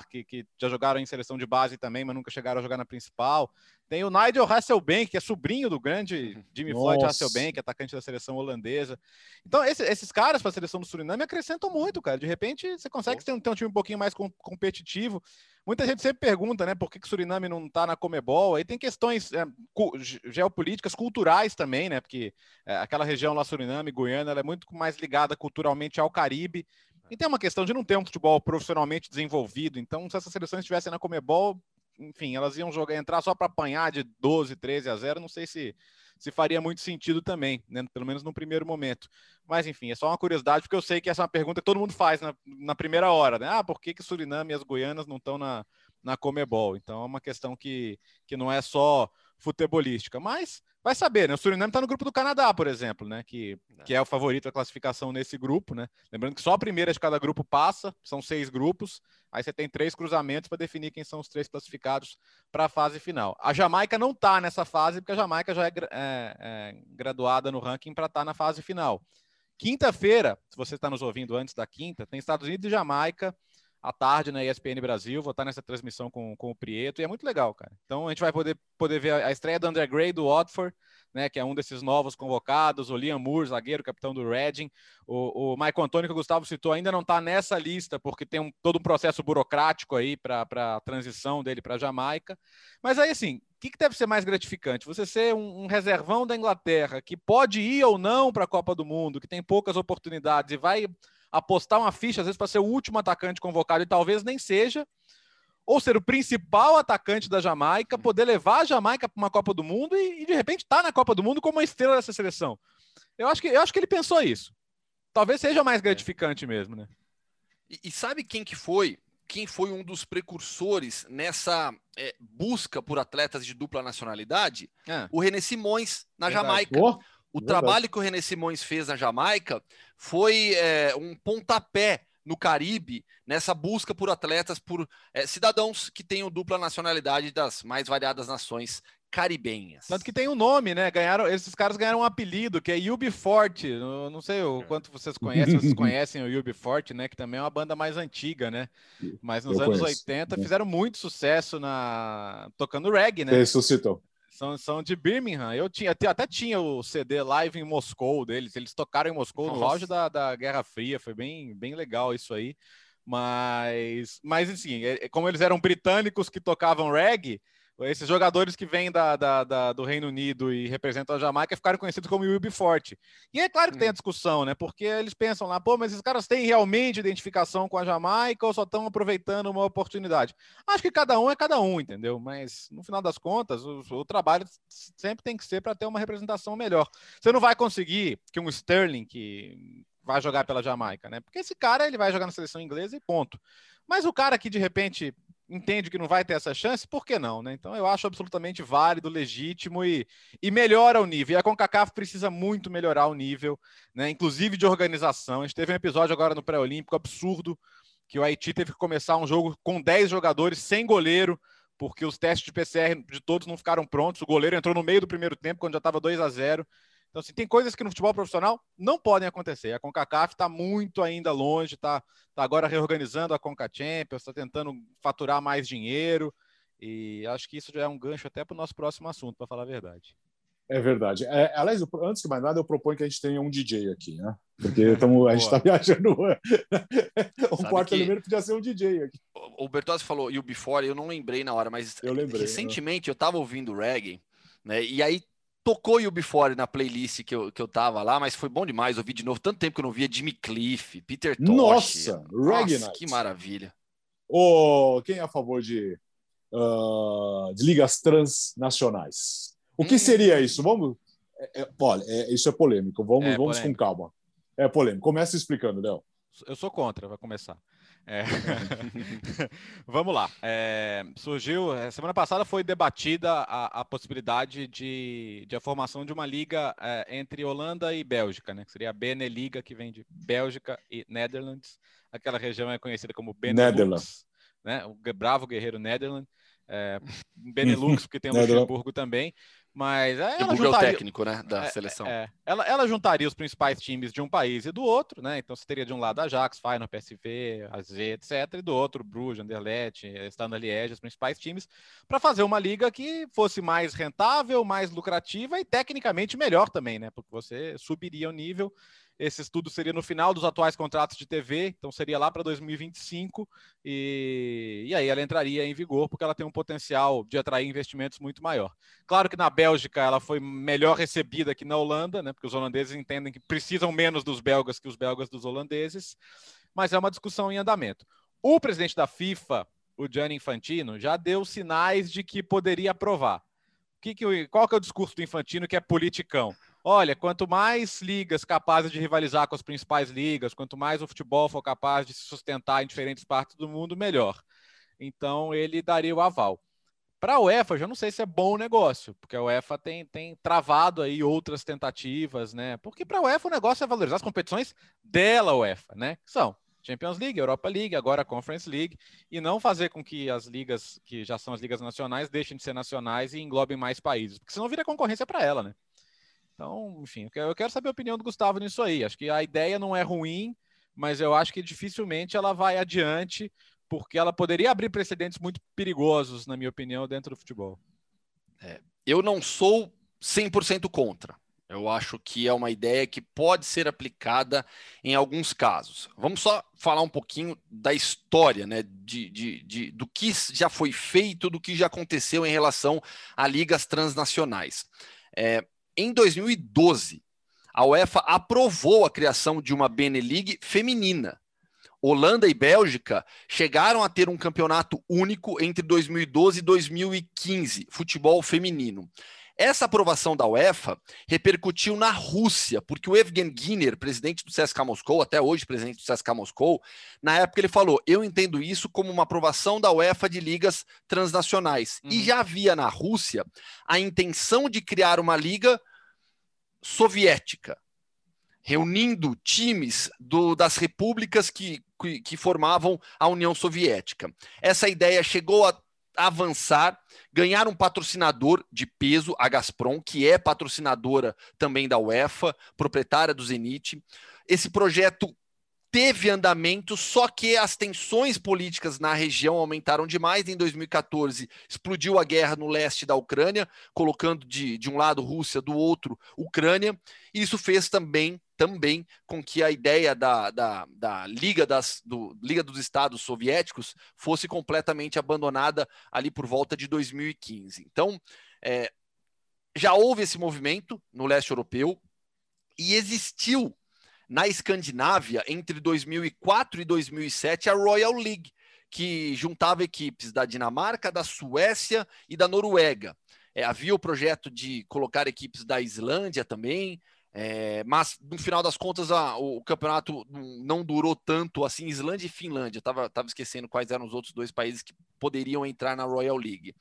[SPEAKER 2] Que, que já jogaram em seleção de base também, mas nunca chegaram a jogar na principal. Tem o Nigel Hasselbank, que é sobrinho do grande Jimmy Nossa. Floyd Hasselbank, atacante da seleção holandesa. Então, esse, esses caras para a seleção do Suriname acrescentam muito, cara. De repente, você consegue ter um, ter um time um pouquinho mais com, competitivo. Muita gente sempre pergunta, né, por que, que o Suriname não está na Comebol? Aí tem questões é, cu geopolíticas, culturais também, né? Porque é, aquela região lá, Suriname, Guiana, ela é muito mais ligada culturalmente ao Caribe. E tem uma questão de não ter um futebol profissionalmente desenvolvido. Então, se essas seleções estivessem na Comebol, enfim, elas iam jogar, entrar só para apanhar de 12, 13 a 0. Não sei se, se faria muito sentido também, né? pelo menos no primeiro momento. Mas, enfim, é só uma curiosidade, porque eu sei que essa é uma pergunta que todo mundo faz na, na primeira hora, né? Ah, por que, que Suriname e as Goianas não estão na, na Comebol? Então, é uma questão que, que não é só futebolística. Mas vai saber, né? O Suriname está no grupo do Canadá, por exemplo, né? Que, que é o favorito da classificação nesse grupo, né? Lembrando que só a primeira de cada grupo passa, são seis grupos, aí você tem três cruzamentos para definir quem são os três classificados para a fase final. A Jamaica não está nessa fase, porque a Jamaica já é, é, é graduada no ranking para estar tá na fase final. Quinta-feira, se você está nos ouvindo antes da quinta, tem Estados Unidos e Jamaica à tarde na ESPN Brasil. Vou estar nessa transmissão com, com o Prieto e é muito legal, cara. Então a gente vai poder, poder ver a, estreia do André Gray do Watford, né, que é um desses novos convocados, o Liam Moore, zagueiro, capitão do Reading, o, o Michael Antônio, que o Gustavo citou, ainda não está nessa lista, porque tem um, todo um processo burocrático aí para a transição dele para a Jamaica. Mas aí, assim, o que, que, deve ser mais gratificante? Você ser um, um, reservão da Inglaterra, que pode ir ou não para a Copa do Mundo, que tem poucas oportunidades e vai apostar uma ficha, às vezes, para ser o último atacante convocado e talvez nem seja, ou ser o principal atacante da Jamaica, poder levar a Jamaica para uma Copa do Mundo e, e de repente estar tá na Copa do Mundo como uma estrela dessa seleção. Eu acho que, eu acho que ele pensou isso. Talvez seja mais gratificante mesmo, né?
[SPEAKER 3] E, e sabe quem que foi? Quem foi um dos precursores nessa é, busca por atletas de dupla nacionalidade? É. O René Simões, na Verdade. Jamaica. Oh. O Verdade. trabalho que o René Simões fez na Jamaica foi é, um pontapé no Caribe nessa busca por atletas, por é, cidadãos que tenham dupla nacionalidade das mais variadas nações caribenhas.
[SPEAKER 2] Tanto que tem um nome, né? Ganharam, esses caras ganharam um apelido que é Yubi Forte. Não, não sei o quanto vocês conhecem, vocês conhecem o Yubi Forte, né? Que também é uma banda mais antiga, né? Mas nos Eu anos conheço. 80 fizeram muito sucesso na tocando reggae, né?
[SPEAKER 1] Ressuscitou.
[SPEAKER 2] São, são de Birmingham. Eu tinha, até tinha o CD live em Moscou deles. Eles tocaram em Moscou Nossa. no auge da, da Guerra Fria. Foi bem, bem legal isso aí. Mas, mas assim, é, é, como eles eram britânicos que tocavam reggae, esses jogadores que vêm da, da, da, do Reino Unido e representam a Jamaica ficaram conhecidos como UB40. E é claro que tem a hum. discussão, né? Porque eles pensam lá, pô, mas esses caras têm realmente identificação com a Jamaica ou só estão aproveitando uma oportunidade? Acho que cada um é cada um, entendeu? Mas no final das contas, o, o trabalho sempre tem que ser para ter uma representação melhor. Você não vai conseguir que um Sterling, que vai jogar pela Jamaica, né? Porque esse cara ele vai jogar na seleção inglesa e ponto. Mas o cara que de repente entende que não vai ter essa chance, por que não, né? Então eu acho absolutamente válido, legítimo e, e melhora o nível. E a CONCACAF precisa muito melhorar o nível, né? Inclusive de organização. A gente teve um episódio agora no pré-olímpico absurdo que o Haiti teve que começar um jogo com 10 jogadores sem goleiro, porque os testes de PCR de todos não ficaram prontos. O goleiro entrou no meio do primeiro tempo, quando já estava 2 a 0 então, assim, tem coisas que no futebol profissional não podem acontecer. A CONCACAF está muito ainda longe, está tá agora reorganizando a CONCA Champions, está tentando faturar mais dinheiro. E acho que isso já é um gancho até para o nosso próximo assunto, para falar a verdade.
[SPEAKER 1] É verdade. É, aliás, antes de mais nada, eu proponho que a gente tenha um DJ aqui, né? Porque tamo, a gente está viajando. um Sabe quarto elemento podia ser um DJ aqui.
[SPEAKER 3] O Bertozzi falou e o Before, eu não lembrei na hora, mas
[SPEAKER 1] eu lembrei,
[SPEAKER 3] recentemente né? eu estava ouvindo reggae, né? E aí tocou o Before na playlist que eu, que eu tava lá, mas foi bom demais ouvir de novo. Tanto tempo que eu não via Jimmy Cliff, Peter Tosh.
[SPEAKER 1] Nossa,
[SPEAKER 3] Nossa que maravilha.
[SPEAKER 1] Oh, quem é a favor de, uh, de ligas transnacionais? O que hum. seria isso? Vamos. É, é, olha, é, isso é polêmico. Vamos, é vamos polêmico. com calma. É polêmico. Começa explicando, Léo.
[SPEAKER 2] Eu sou contra, vai começar. É... Vamos lá. É... Surgiu, é, semana passada foi debatida a, a possibilidade de, de, a formação de uma liga é, entre Holanda e Bélgica, né? Que seria a Beneliga, que vem de Bélgica e Netherlands. Aquela região é conhecida como Benelux, né? O bravo guerreiro Netherlands. É, Benelux, porque tem o Luxemburgo também. Mas
[SPEAKER 3] ela juntaria... é técnico, né, da é, seleção.
[SPEAKER 2] É, ela, ela juntaria os principais times de um país e do outro, né? Então você teria de um lado a Ajax, Feyenoord, PSV, AZ, etc, e do outro Bruges, Anderlecht, Standard Liège, os principais times, para fazer uma liga que fosse mais rentável, mais lucrativa e tecnicamente melhor também, né? Porque você subiria o nível esse estudo seria no final dos atuais contratos de TV, então seria lá para 2025, e, e aí ela entraria em vigor, porque ela tem um potencial de atrair investimentos muito maior. Claro que na Bélgica ela foi melhor recebida que na Holanda, né, porque os holandeses entendem que precisam menos dos belgas que os belgas dos holandeses, mas é uma discussão em andamento. O presidente da FIFA, o Gianni Infantino, já deu sinais de que poderia aprovar. Que que, qual que é o discurso do Infantino que é politicão? Olha, quanto mais ligas capazes de rivalizar com as principais ligas, quanto mais o futebol for capaz de se sustentar em diferentes partes do mundo, melhor. Então, ele daria o aval. Para a UEFA, já não sei se é bom negócio, porque a UEFA tem, tem travado aí outras tentativas, né? Porque para a UEFA o negócio é valorizar as competições dela, UEFA, né? Que são Champions League, Europa League, agora Conference League, e não fazer com que as ligas, que já são as ligas nacionais, deixem de ser nacionais e englobem mais países, porque senão vira concorrência para ela, né? Então, enfim, eu quero saber a opinião do Gustavo nisso aí. Acho que a ideia não é ruim, mas eu acho que dificilmente ela vai adiante, porque ela poderia abrir precedentes muito perigosos, na minha opinião, dentro do futebol.
[SPEAKER 3] É, eu não sou 100% contra. Eu acho que é uma ideia que pode ser aplicada em alguns casos. Vamos só falar um pouquinho da história, né? De, de, de, do que já foi feito, do que já aconteceu em relação a ligas transnacionais. É, em 2012, a UEFA aprovou a criação de uma Beneligue feminina. Holanda e Bélgica chegaram a ter um campeonato único entre 2012 e 2015, futebol feminino. Essa aprovação da UEFA repercutiu na Rússia, porque o Evgen Giner, presidente do CSKA Moscou, até hoje presidente do CSKA Moscou, na época ele falou: "Eu entendo isso como uma aprovação da UEFA de ligas transnacionais". Uhum. E já havia na Rússia a intenção de criar uma liga soviética, reunindo times do, das repúblicas que, que, que formavam a União Soviética. Essa ideia chegou a avançar, ganhar um patrocinador de peso, a Gazprom, que é patrocinadora também da UEFA, proprietária do Zenit. Esse projeto teve andamento, só que as tensões políticas na região aumentaram demais. Em 2014, explodiu a guerra no leste da Ucrânia, colocando de, de um lado Rússia, do outro Ucrânia. E isso fez também também com que a ideia da, da, da Liga, das, do, Liga dos Estados Soviéticos fosse completamente abandonada ali por volta de 2015. Então, é, já houve esse movimento no leste europeu e existiu na Escandinávia entre 2004 e 2007 a Royal League, que juntava equipes da Dinamarca, da Suécia e da Noruega. É, havia o projeto de colocar equipes da Islândia também, é, mas no final das contas a, o, campeonato não durou tanto assim. Islândia e Finlândia, estava tava esquecendo quais eram os outros dois países que poderiam entrar na Royal League.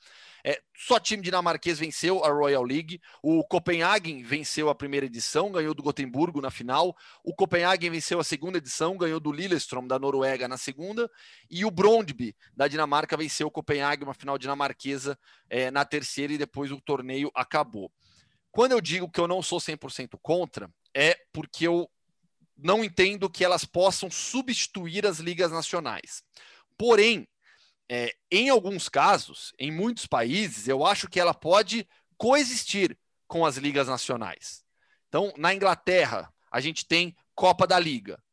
[SPEAKER 3] É, só time dinamarquês venceu a Royal League. O Copenhagen venceu a primeira edição, ganhou do Gotemburgo na final. O Copenhagen venceu a segunda edição, ganhou do Lillestrøm da Noruega na segunda. E o Brondby da Dinamarca venceu o Copenhagen, uma final dinamarquesa é, na terceira e depois o torneio acabou. Quando eu digo que eu não sou 100% contra, é porque eu não entendo que elas possam substituir as ligas nacionais. Porém, é, em alguns casos, em muitos países, eu acho que ela pode coexistir com as ligas nacionais. Então, na Inglaterra, a gente tem Copa da Liga.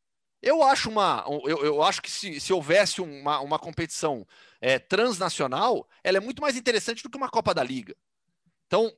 [SPEAKER 3] Eu acho uma, eu, eu acho que se, se houvesse uma, uma competição é, transnacional, ela é muito mais interessante do que uma Copa da Liga. Então,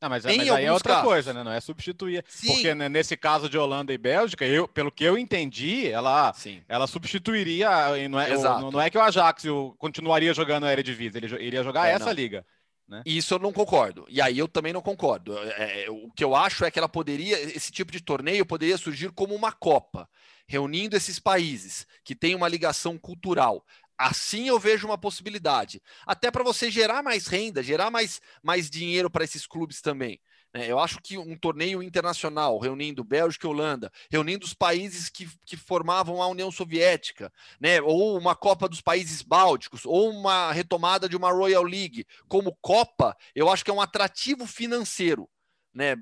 [SPEAKER 2] não, mas, mas aí é outra casos. coisa, né? Não é substituir. Sim. Porque nesse caso de Holanda e Bélgica, eu, pelo que eu entendi, ela, ela substituiria. Não é, o, não é que o Ajax continuaria jogando a Eredivisie, ele iria jogar é, essa não. liga. Né?
[SPEAKER 3] Isso eu não concordo. E aí eu também não concordo. É, é, o que eu acho é que ela poderia, esse tipo de torneio poderia surgir como uma Copa, reunindo esses países que têm uma ligação cultural. Assim eu vejo uma possibilidade. Até para você gerar mais renda, gerar mais, mais dinheiro para esses clubes também. Né? Eu acho que um torneio internacional, reunindo Bélgica e Holanda, reunindo os países que, que formavam a União Soviética, né? ou uma Copa dos Países Bálticos, ou uma retomada de uma Royal League, como Copa, eu acho que é um atrativo financeiro. Né?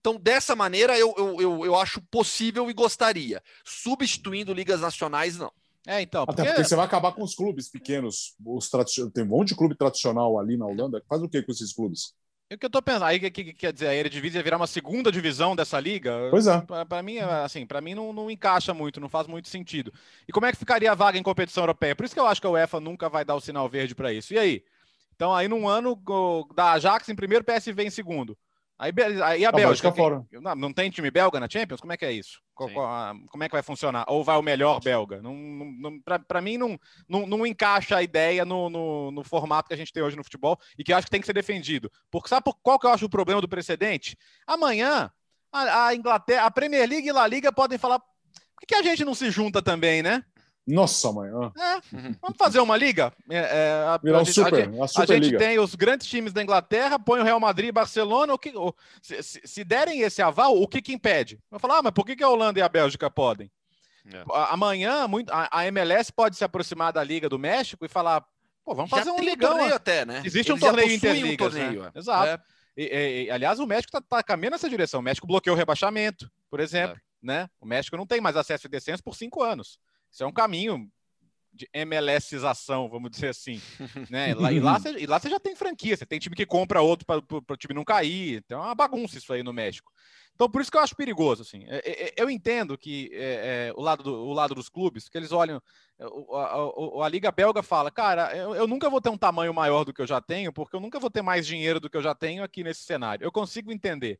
[SPEAKER 3] Então, dessa maneira, eu, eu, eu, eu acho possível e gostaria. Substituindo ligas nacionais, não.
[SPEAKER 1] É, então. Porque... Até porque você vai acabar com os clubes pequenos. Os tradicion... Tem um monte de clube tradicional ali na Holanda. Faz o que com esses clubes?
[SPEAKER 2] É o que eu tô pensando. Aí que, que, quer dizer, a Eredivisie ia virar uma segunda divisão dessa liga?
[SPEAKER 1] Pois é.
[SPEAKER 2] Para mim, assim, para mim não, não encaixa muito, não faz muito sentido. E como é que ficaria a vaga em competição europeia? Por isso que eu acho que a UEFA nunca vai dar o sinal verde para isso. E aí? Então, aí num ano, da Ajax em primeiro, PSV em segundo. Aí, aí a, a Bélgica.
[SPEAKER 1] fora.
[SPEAKER 2] Não, não, tem time belga na Champions? Como é que é isso? Como é que vai funcionar? Ou vai o melhor belga? Não, não, Para mim, não, não, não, encaixa a ideia no, no, no, formato que a gente tem hoje no futebol e que eu acho que tem que ser defendido. Porque sabe qual que eu acho o problema do precedente? Amanhã, a, a Inglaterra, a Premier League e a La Liga podem falar. Por que, que a gente não se junta também, né?
[SPEAKER 1] Nossa, mãe.
[SPEAKER 2] É, vamos fazer uma liga? É, é, a,
[SPEAKER 1] Virar um super, a,
[SPEAKER 2] a, a gente tem os grandes times da Inglaterra, põe o Real Madrid e Barcelona. O que, o, se, se, derem esse aval, o que, que impede? Vai falar, ah, mas por que, que a Holanda e a Bélgica podem? É. Amanhã, muito, a, MLS pode se aproximar da Liga do México e falar: pô, vamos fazer Já um ligão.
[SPEAKER 3] torneio até, né?
[SPEAKER 2] Existe Eles um torneio interligas, um torneio, né? Exato. É. E, e, e, aliás, o México está tá caminhando nessa direção. O México bloqueou o rebaixamento, por exemplo. É. Né? O México não tem mais acesso e descenso por cinco anos. Isso é um caminho de MLSização, vamos dizer assim. né? Lá, e, lá você, e lá você já tem franquia, você tem time que compra outro para o time não cair. Então é uma bagunça isso aí no México. Então, por isso que eu acho perigoso. Assim. É, é, eu entendo que é, é, o, lado do, o lado dos clubes, que eles olham. É, a, a, a Liga Belga fala, cara, eu, eu, nunca vou ter um tamanho maior do que eu já tenho, porque eu nunca vou ter mais dinheiro do que eu já tenho aqui nesse cenário. Eu consigo entender.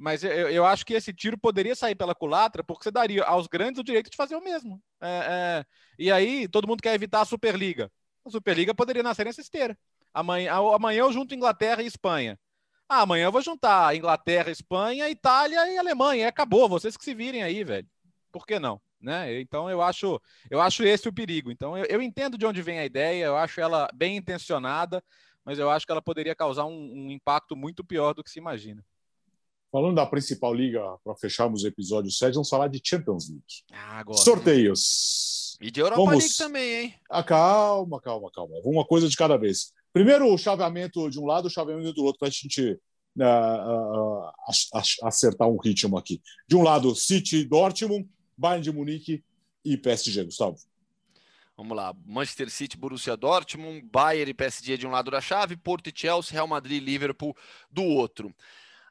[SPEAKER 2] Mas eu, eu, acho que esse tiro poderia sair pela culatra, porque você daria aos grandes o direito de fazer o mesmo. É, é, e aí, todo mundo quer evitar a Superliga. A Superliga poderia nascer nessa esteira. Amanhã, amanhã eu junto Inglaterra e Espanha. Ah, amanhã eu vou juntar Inglaterra, Espanha, Itália e Alemanha. acabou, vocês que se virem aí, velho. Por que não? Né? Então eu acho, eu acho esse o perigo. Então eu, eu entendo de onde vem a ideia, eu acho ela bem intencionada, mas eu acho que ela poderia causar um, um impacto muito pior do que se imagina.
[SPEAKER 1] Falando da principal liga, para fecharmos o episódio 7, vamos falar de Champions League. Ah, Sorteios.
[SPEAKER 3] E de Europa vamos... League também, hein?
[SPEAKER 1] Ah, calma, calma, calma. Uma coisa de cada vez. Primeiro o chaveamento de um lado, o chaveamento do outro, para a gente uh, uh, acertar um ritmo aqui. De um lado, City, Dortmund, Bayern de Munique e PSG, Gustavo.
[SPEAKER 3] Vamos lá. Manchester City, Borussia Dortmund, Bayern e PSG de um lado da chave, Porto e Chelsea, Real Madrid e Liverpool do outro.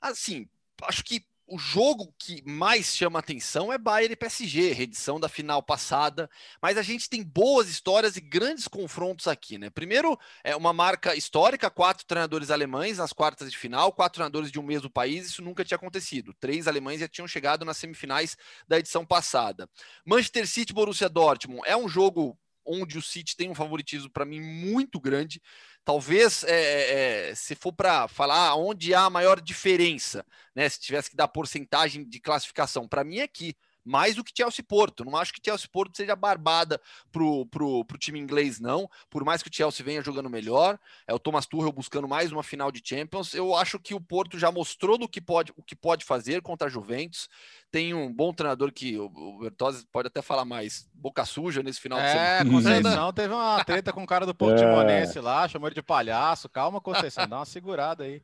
[SPEAKER 3] Assim, acho que o jogo que mais chama atenção é Bayern e PSG, reedição da final passada, mas a gente tem boas histórias e grandes confrontos aqui, né? Primeiro, é uma marca histórica, quatro treinadores alemães nas quartas de final, quatro treinadores de um mesmo país, isso nunca tinha acontecido. Três alemães já tinham chegado nas semifinais da edição passada. Manchester City Borussia Dortmund é um jogo onde o City tem um favoritismo para mim muito grande. Talvez, é, é, se for para falar onde há a maior diferença, né? Se tivesse que dar porcentagem de classificação, para mim é aqui mais do que Chelsea Porto. Não acho que Chelsea Porto seja barbada pro, pro, pro time inglês, não. Por mais que o Chelsea venha jogando melhor, é o Thomas Tuchel buscando mais uma final de Champions. Eu acho que o Porto já mostrou do que pode, o que pode fazer contra a Juventus. Tem um bom treinador que o, o Bertozzi pode até falar mais, boca suja nesse final
[SPEAKER 2] é,
[SPEAKER 3] de
[SPEAKER 2] semana. É, Conceição teve uma treta com o cara do Portimonense é. lá, chamou ele de palhaço. Calma, Conceição, dá uma segurada aí.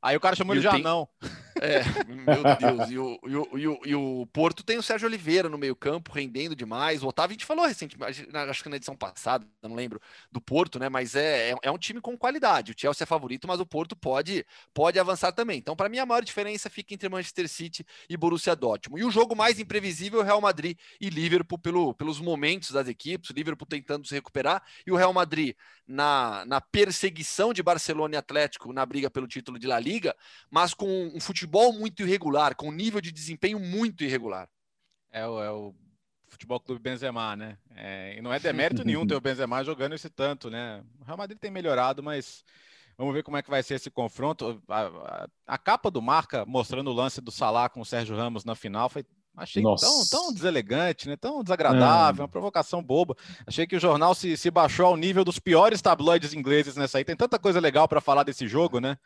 [SPEAKER 2] Aí o cara chamou ele de anão.
[SPEAKER 3] É, meu Deus. E o, e, o, e, o, e o Porto tem o Sérgio Oliveira no meio-campo, rendendo demais. O Otávio, a gente falou recentemente, acho que na edição passada, não lembro, do Porto, né? Mas é, é, é um time com qualidade. O Chelsea é favorito, mas o Porto pode, pode avançar também. Então, para mim, a maior diferença fica entre Manchester City e Borussia Dortmund. E o jogo mais imprevisível é o Real Madrid e Liverpool pelo, pelos momentos das equipes. O Liverpool tentando se recuperar e o Real Madrid na, na perseguição de Barcelona e Atlético na briga pelo título de La Liga, mas com um futebol muito irregular, com um nível de desempenho muito irregular.
[SPEAKER 2] É o, é o Futebol Clube Benzema, né? É, e não é demérito nenhum ter o Benzema jogando esse tanto, né? O Real Madrid tem melhorado, mas vamos ver como é que vai ser esse confronto. A, a, a capa do Marca mostrando o lance do Salah com o Sérgio Ramos na final foi Achei tão, tão deselegante, né? tão desagradável, é. uma provocação boba. Achei que o jornal se, se baixou ao nível dos piores tabloides ingleses nessa aí. Tem tanta coisa legal para falar desse jogo, né?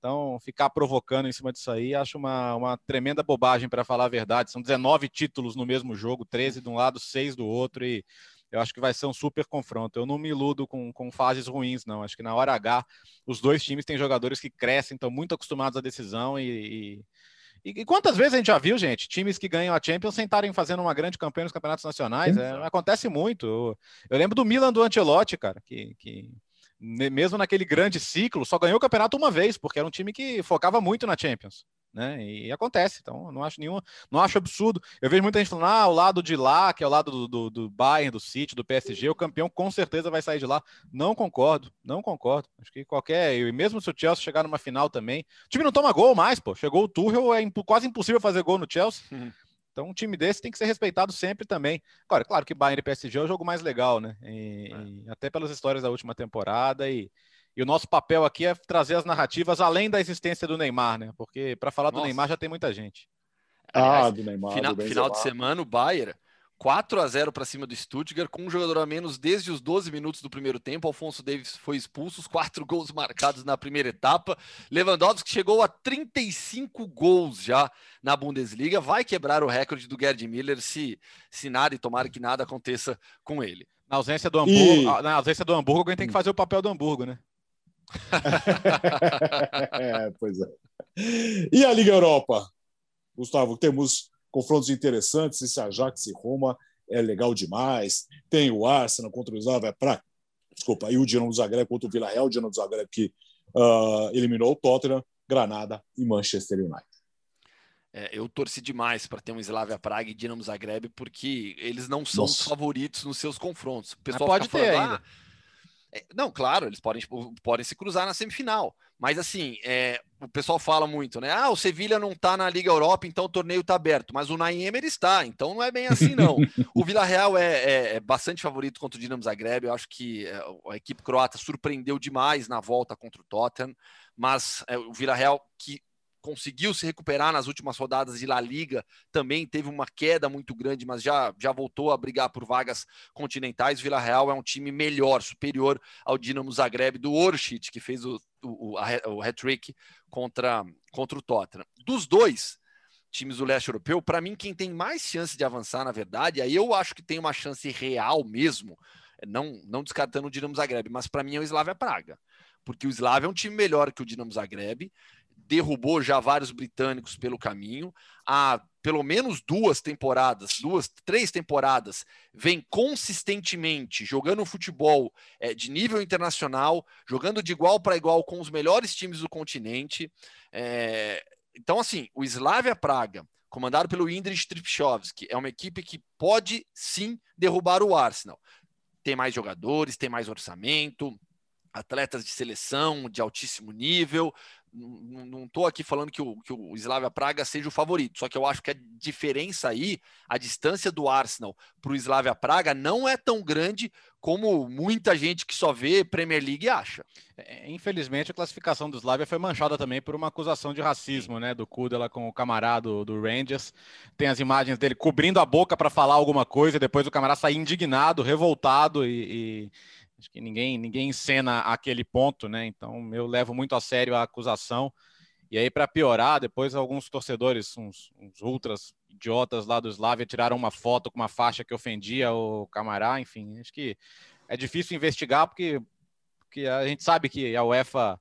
[SPEAKER 2] Então, ficar provocando em cima disso aí, acho uma, uma tremenda bobagem, para falar a verdade. São 19 títulos no mesmo jogo, 13 de um lado, 6 do outro, e eu acho que vai ser um super confronto. Eu não me iludo com, com fases ruins, não. Acho que na hora H, os dois times têm jogadores que crescem, estão muito acostumados à decisão e, e, e, quantas vezes a gente já viu, gente, times que ganham a Champions sem estarem fazendo uma grande campanha nos campeonatos nacionais? É, acontece muito. Eu, eu, lembro do Milan do Ancelotti, cara, que, que mesmo naquele grande ciclo, só ganhou o campeonato uma vez, porque era um time que focava muito na Champions. Né? E acontece, então não acho nenhum, não acho absurdo. Eu vejo muita gente falando, ah, o lado de lá, que é o lado do, do, do Bayern, do City, do PSG, o campeão com certeza vai sair de lá. Não concordo, não concordo. Acho que qualquer, e mesmo se o Chelsea chegar numa final também, o time não toma gol mais, pô. Chegou o Tuchel, é quase impossível fazer gol no Chelsea. Uhum. Então, um time desse tem que ser respeitado sempre também. Agora, claro que Bayern e PSG é o jogo mais legal, né? E, é. até pelas histórias da última temporada. E, e, o nosso papel aqui é trazer as narrativas além da existência do Neymar, né? Porque para falar Nossa. do Neymar já tem muita gente.
[SPEAKER 3] Aliás, ah, do Neymar. Final, do final de semana, o Bayern 4 a 0 para cima do Stuttgart, com um jogador a menos desde os 12 minutos do primeiro tempo. Alfonso Davis foi expulso, os quatro gols marcados na primeira etapa. Lewandowski chegou a 35 gols já na Bundesliga, vai quebrar o recorde do Gerd Miller se, se nada e tomara que nada aconteça com ele.
[SPEAKER 2] Na ausência do Hamburgo, e... na ausência do Hamburgo, alguém tem que fazer o papel do Hamburgo, né?
[SPEAKER 1] é, pois é. E a Liga Europa? Gustavo, temos confrontos interessantes. Esse Ajax e Roma é legal demais. Tem o Arsenal contra o Slavia Praga. Desculpa, aí o Dinamo Zagreb contra o Villarreal, o Dinamo Zagreb que uh, eliminou o Tottenham, Granada e Manchester United.
[SPEAKER 3] É, eu torci demais para ter um Slavia Praga e Dinamo Zagreb porque eles não são Nossa. os favoritos nos seus confrontos. O
[SPEAKER 2] pessoal pode ter falando, ainda. Ah,
[SPEAKER 3] é, não, claro, eles podem, tipo, podem se cruzar na semifinal. Mas assim, é, o pessoal fala muito, né? Ah, o Sevilha não está na Liga Europa, então o torneio está aberto. Mas o Naim está, então não é bem assim, não. o Vila Real é, é, é, bastante favorito contra o Dinamo Zagreb. Eu acho que é, a equipe croata surpreendeu demais na volta contra o Tottenham. Mas é, o Vila Real, que conseguiu se recuperar nas últimas rodadas de La Liga, também teve uma queda muito grande, mas já, já voltou a brigar por vagas continentais. Vila Real é um time melhor, superior ao Dinamo Zagreb do Orchid, que fez o, o, o hat-trick contra, contra o Tottenham. Dos dois times do leste europeu, para mim, quem tem mais chance de avançar, na verdade, aí eu acho que tem uma chance real mesmo, não, não descartando o Dinamo Zagreb, mas para mim é o Slavia Praga porque o Slavia é um time melhor que o Dinamo Zagreb, derrubou já vários britânicos pelo caminho. Há pelo menos duas temporadas, duas, três temporadas, vem consistentemente jogando futebol é, de nível internacional, jogando de igual para igual com os melhores times do continente. É, então, assim, o Slavia Praga, comandado pelo Indrich Tripchovski, é uma equipe que pode sim derrubar o Arsenal. Tem mais jogadores, tem mais orçamento, atletas de seleção de altíssimo nível, não estou aqui falando que o, que o Slavia Praga seja o favorito, só que eu acho que a diferença aí, a distância do Arsenal para o Slavia Praga não é tão grande como muita gente que só vê Premier League acha.
[SPEAKER 2] É, infelizmente, a classificação do Slavia foi manchada também por uma acusação de racismo, né, do Kudela com o camarada do, do Rangers. Tem as imagens dele cobrindo a boca para falar alguma coisa, e depois o camarada sai indignado, revoltado e, e Acho que ninguém, ninguém encena aquele ponto, né? Então eu levo muito a sério a acusação. E aí, para piorar, depois alguns torcedores, uns, uns, ultras idiotas lá do Slavia, tiraram uma foto com uma faixa que ofendia o Camará. Enfim, acho que é difícil investigar porque, porque a gente sabe que a UEFA,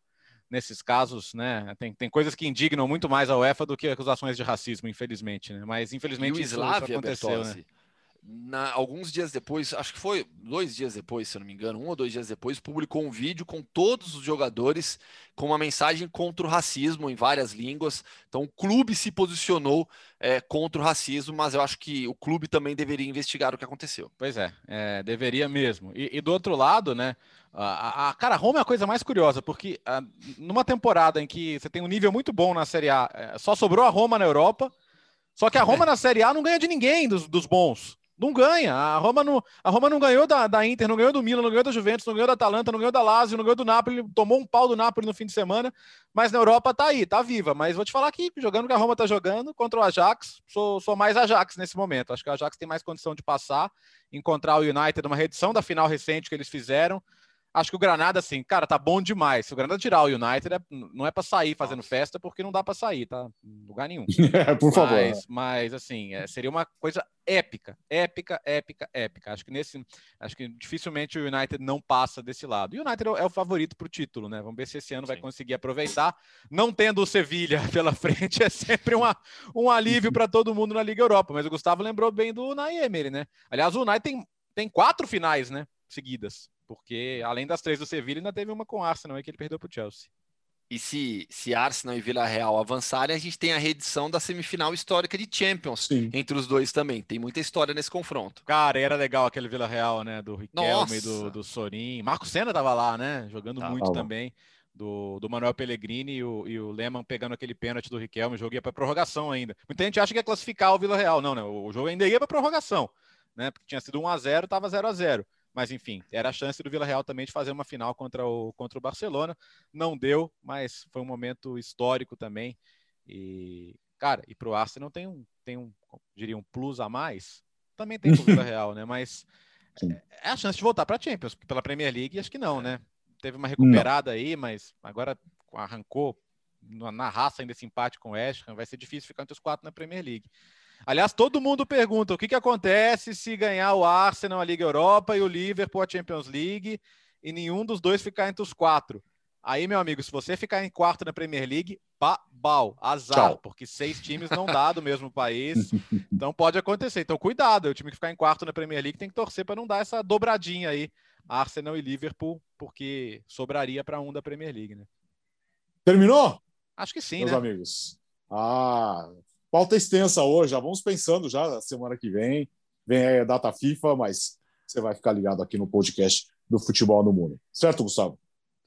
[SPEAKER 2] nesses casos, né, tem, tem coisas que indignam muito mais a UEFA do que acusações de racismo, infelizmente. Né? Mas infelizmente
[SPEAKER 3] e o Slavia, isso aconteceu. Bertossi, né? Na, alguns dias depois, acho que foi dois dias depois, se eu não me engano, um ou dois dias depois, publicou um vídeo com todos os jogadores com uma mensagem contra o racismo em várias línguas. Então, o clube se posicionou é, contra o racismo, mas eu acho que o clube também deveria investigar o que aconteceu.
[SPEAKER 2] Pois é, é deveria mesmo. E, e, do outro lado, né? A, a, cara, Roma é a coisa mais curiosa, porque a, numa temporada em que você tem um nível muito bom na Série A, é, só sobrou a Roma na Europa. Só que a Roma na Série A não ganha de ninguém dos, dos bons. Não ganha. A Roma não, a Roma não ganhou da, da Inter, não ganhou do Milan, não ganhou da Juventus, não ganhou da Atalanta, não ganhou da Lazio, não ganhou do Napoli, tomou um pau do Napoli no fim de semana, mas na Europa tá aí, tá viva. Mas vou te falar que jogando que a Roma tá jogando contra o Ajax, sou, sou mais Ajax nesse momento. Acho que o Ajax tem mais condição de passar, encontrar o United numa reedição da final recente que eles fizeram. Acho que o Granada, assim, cara, tá bom demais. Se o Granada tirar o United, é, não é para sair fazendo festa, porque não dá para sair, tá? Em lugar nenhum.
[SPEAKER 1] É, por favor.
[SPEAKER 2] Mas, mas assim, é, seria uma coisa épica, épica, épica, épica. Acho que nesse, acho que dificilmente o United não passa desse lado. E o United é o favorito para o título, né? Vamos ver se esse ano Sim. vai conseguir aproveitar. Não tendo o Sevilha pela frente é sempre uma, um alívio para todo mundo na Liga Europa. Mas o Gustavo lembrou bem do Unai Emery, né? Aliás, o United tem, tem quatro finais, né? Seguidas porque além das três do Sevilla, ainda teve uma com o Arsenal aí que ele perdeu para o Chelsea.
[SPEAKER 3] E se, se Arsenal e Vila Real avançarem, a gente tem a reedição da semifinal histórica de Champions Sim. entre os dois também. Tem muita história nesse confronto.
[SPEAKER 2] Cara, era legal aquele Vila Real, né? Do Riquelme, do, do Sorin. Marco Senna tava lá, né? Jogando tá, muito tá também. Do, do Manuel Pellegrini e o, e o Lehmann pegando aquele pênalti do Riquelme. O jogo ia para prorrogação ainda. Muita gente acha que ia classificar o Vila Real. Não, né? O jogo ainda ia para prorrogação, né? Porque tinha sido 1 a 0 tava 0 a 0 mas enfim, era a chance do Vila Real também de fazer uma final contra o, contra o Barcelona. Não deu, mas foi um momento histórico também. E, cara, e pro Arsenal tem um, tem um, diria, um plus a mais. Também tem pro Vila Real, né? Mas é, é a chance de voltar para a Champions, pela Premier League acho que não, né? Teve uma recuperada não. aí, mas agora arrancou na raça ainda esse empate com o West Ham, vai ser difícil ficar entre os quatro na Premier League. Aliás, todo mundo pergunta o que, que acontece se ganhar o Arsenal a Liga Europa e o Liverpool a Champions League e nenhum dos dois ficar entre os quatro. Aí, meu amigo, se você ficar em quarto na Premier League, babau, azar, Tchau. porque seis times não dá do mesmo país. Então pode acontecer. Então cuidado, o time que ficar em quarto na Premier League tem que torcer para não dar essa dobradinha aí, Arsenal e Liverpool, porque sobraria para um da Premier League, né?
[SPEAKER 1] Terminou?
[SPEAKER 2] Acho que sim,
[SPEAKER 1] meus
[SPEAKER 2] né?
[SPEAKER 1] amigos. Ah, Pauta extensa hoje, já vamos pensando já na semana que vem. Vem aí a data FIFA, mas você vai ficar ligado aqui no podcast do Futebol no Mundo. Certo, Gustavo?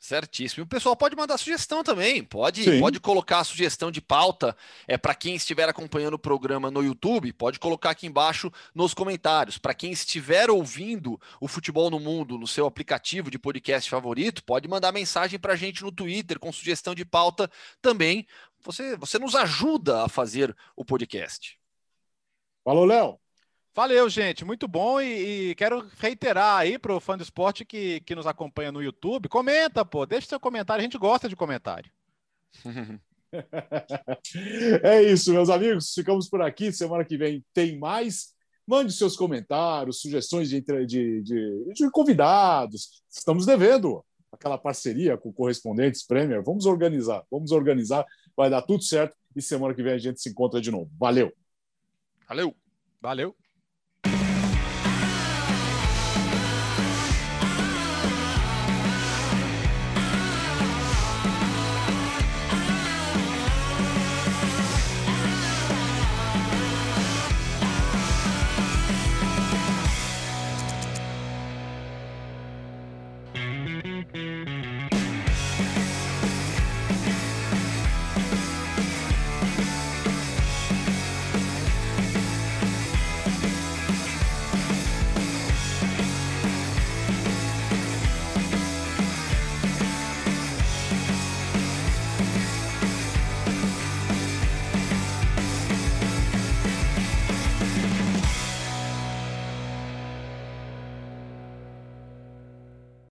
[SPEAKER 3] Certíssimo. O pessoal pode mandar sugestão também. Pode, pode colocar a sugestão de pauta. É para quem estiver acompanhando o programa no YouTube, pode colocar aqui embaixo nos comentários. Para quem estiver ouvindo o Futebol no Mundo no seu aplicativo de podcast favorito, pode mandar mensagem para a gente no Twitter com sugestão de pauta também. Você, você nos ajuda a fazer o podcast.
[SPEAKER 1] Falou, Léo.
[SPEAKER 2] Valeu, gente. Muito bom. E, e quero reiterar aí para o fã do esporte que, que nos acompanha no YouTube. Comenta, pô. Deixa seu comentário. A gente gosta de comentário.
[SPEAKER 1] é isso, meus amigos. Ficamos por aqui. Semana que vem tem mais. Mande seus comentários, sugestões de, de, de, de convidados. Estamos devendo aquela parceria com correspondentes Premier. Vamos organizar, vamos organizar. Vai dar tudo certo. E semana que vem a gente se encontra de novo. Valeu.
[SPEAKER 3] Valeu.
[SPEAKER 2] Valeu.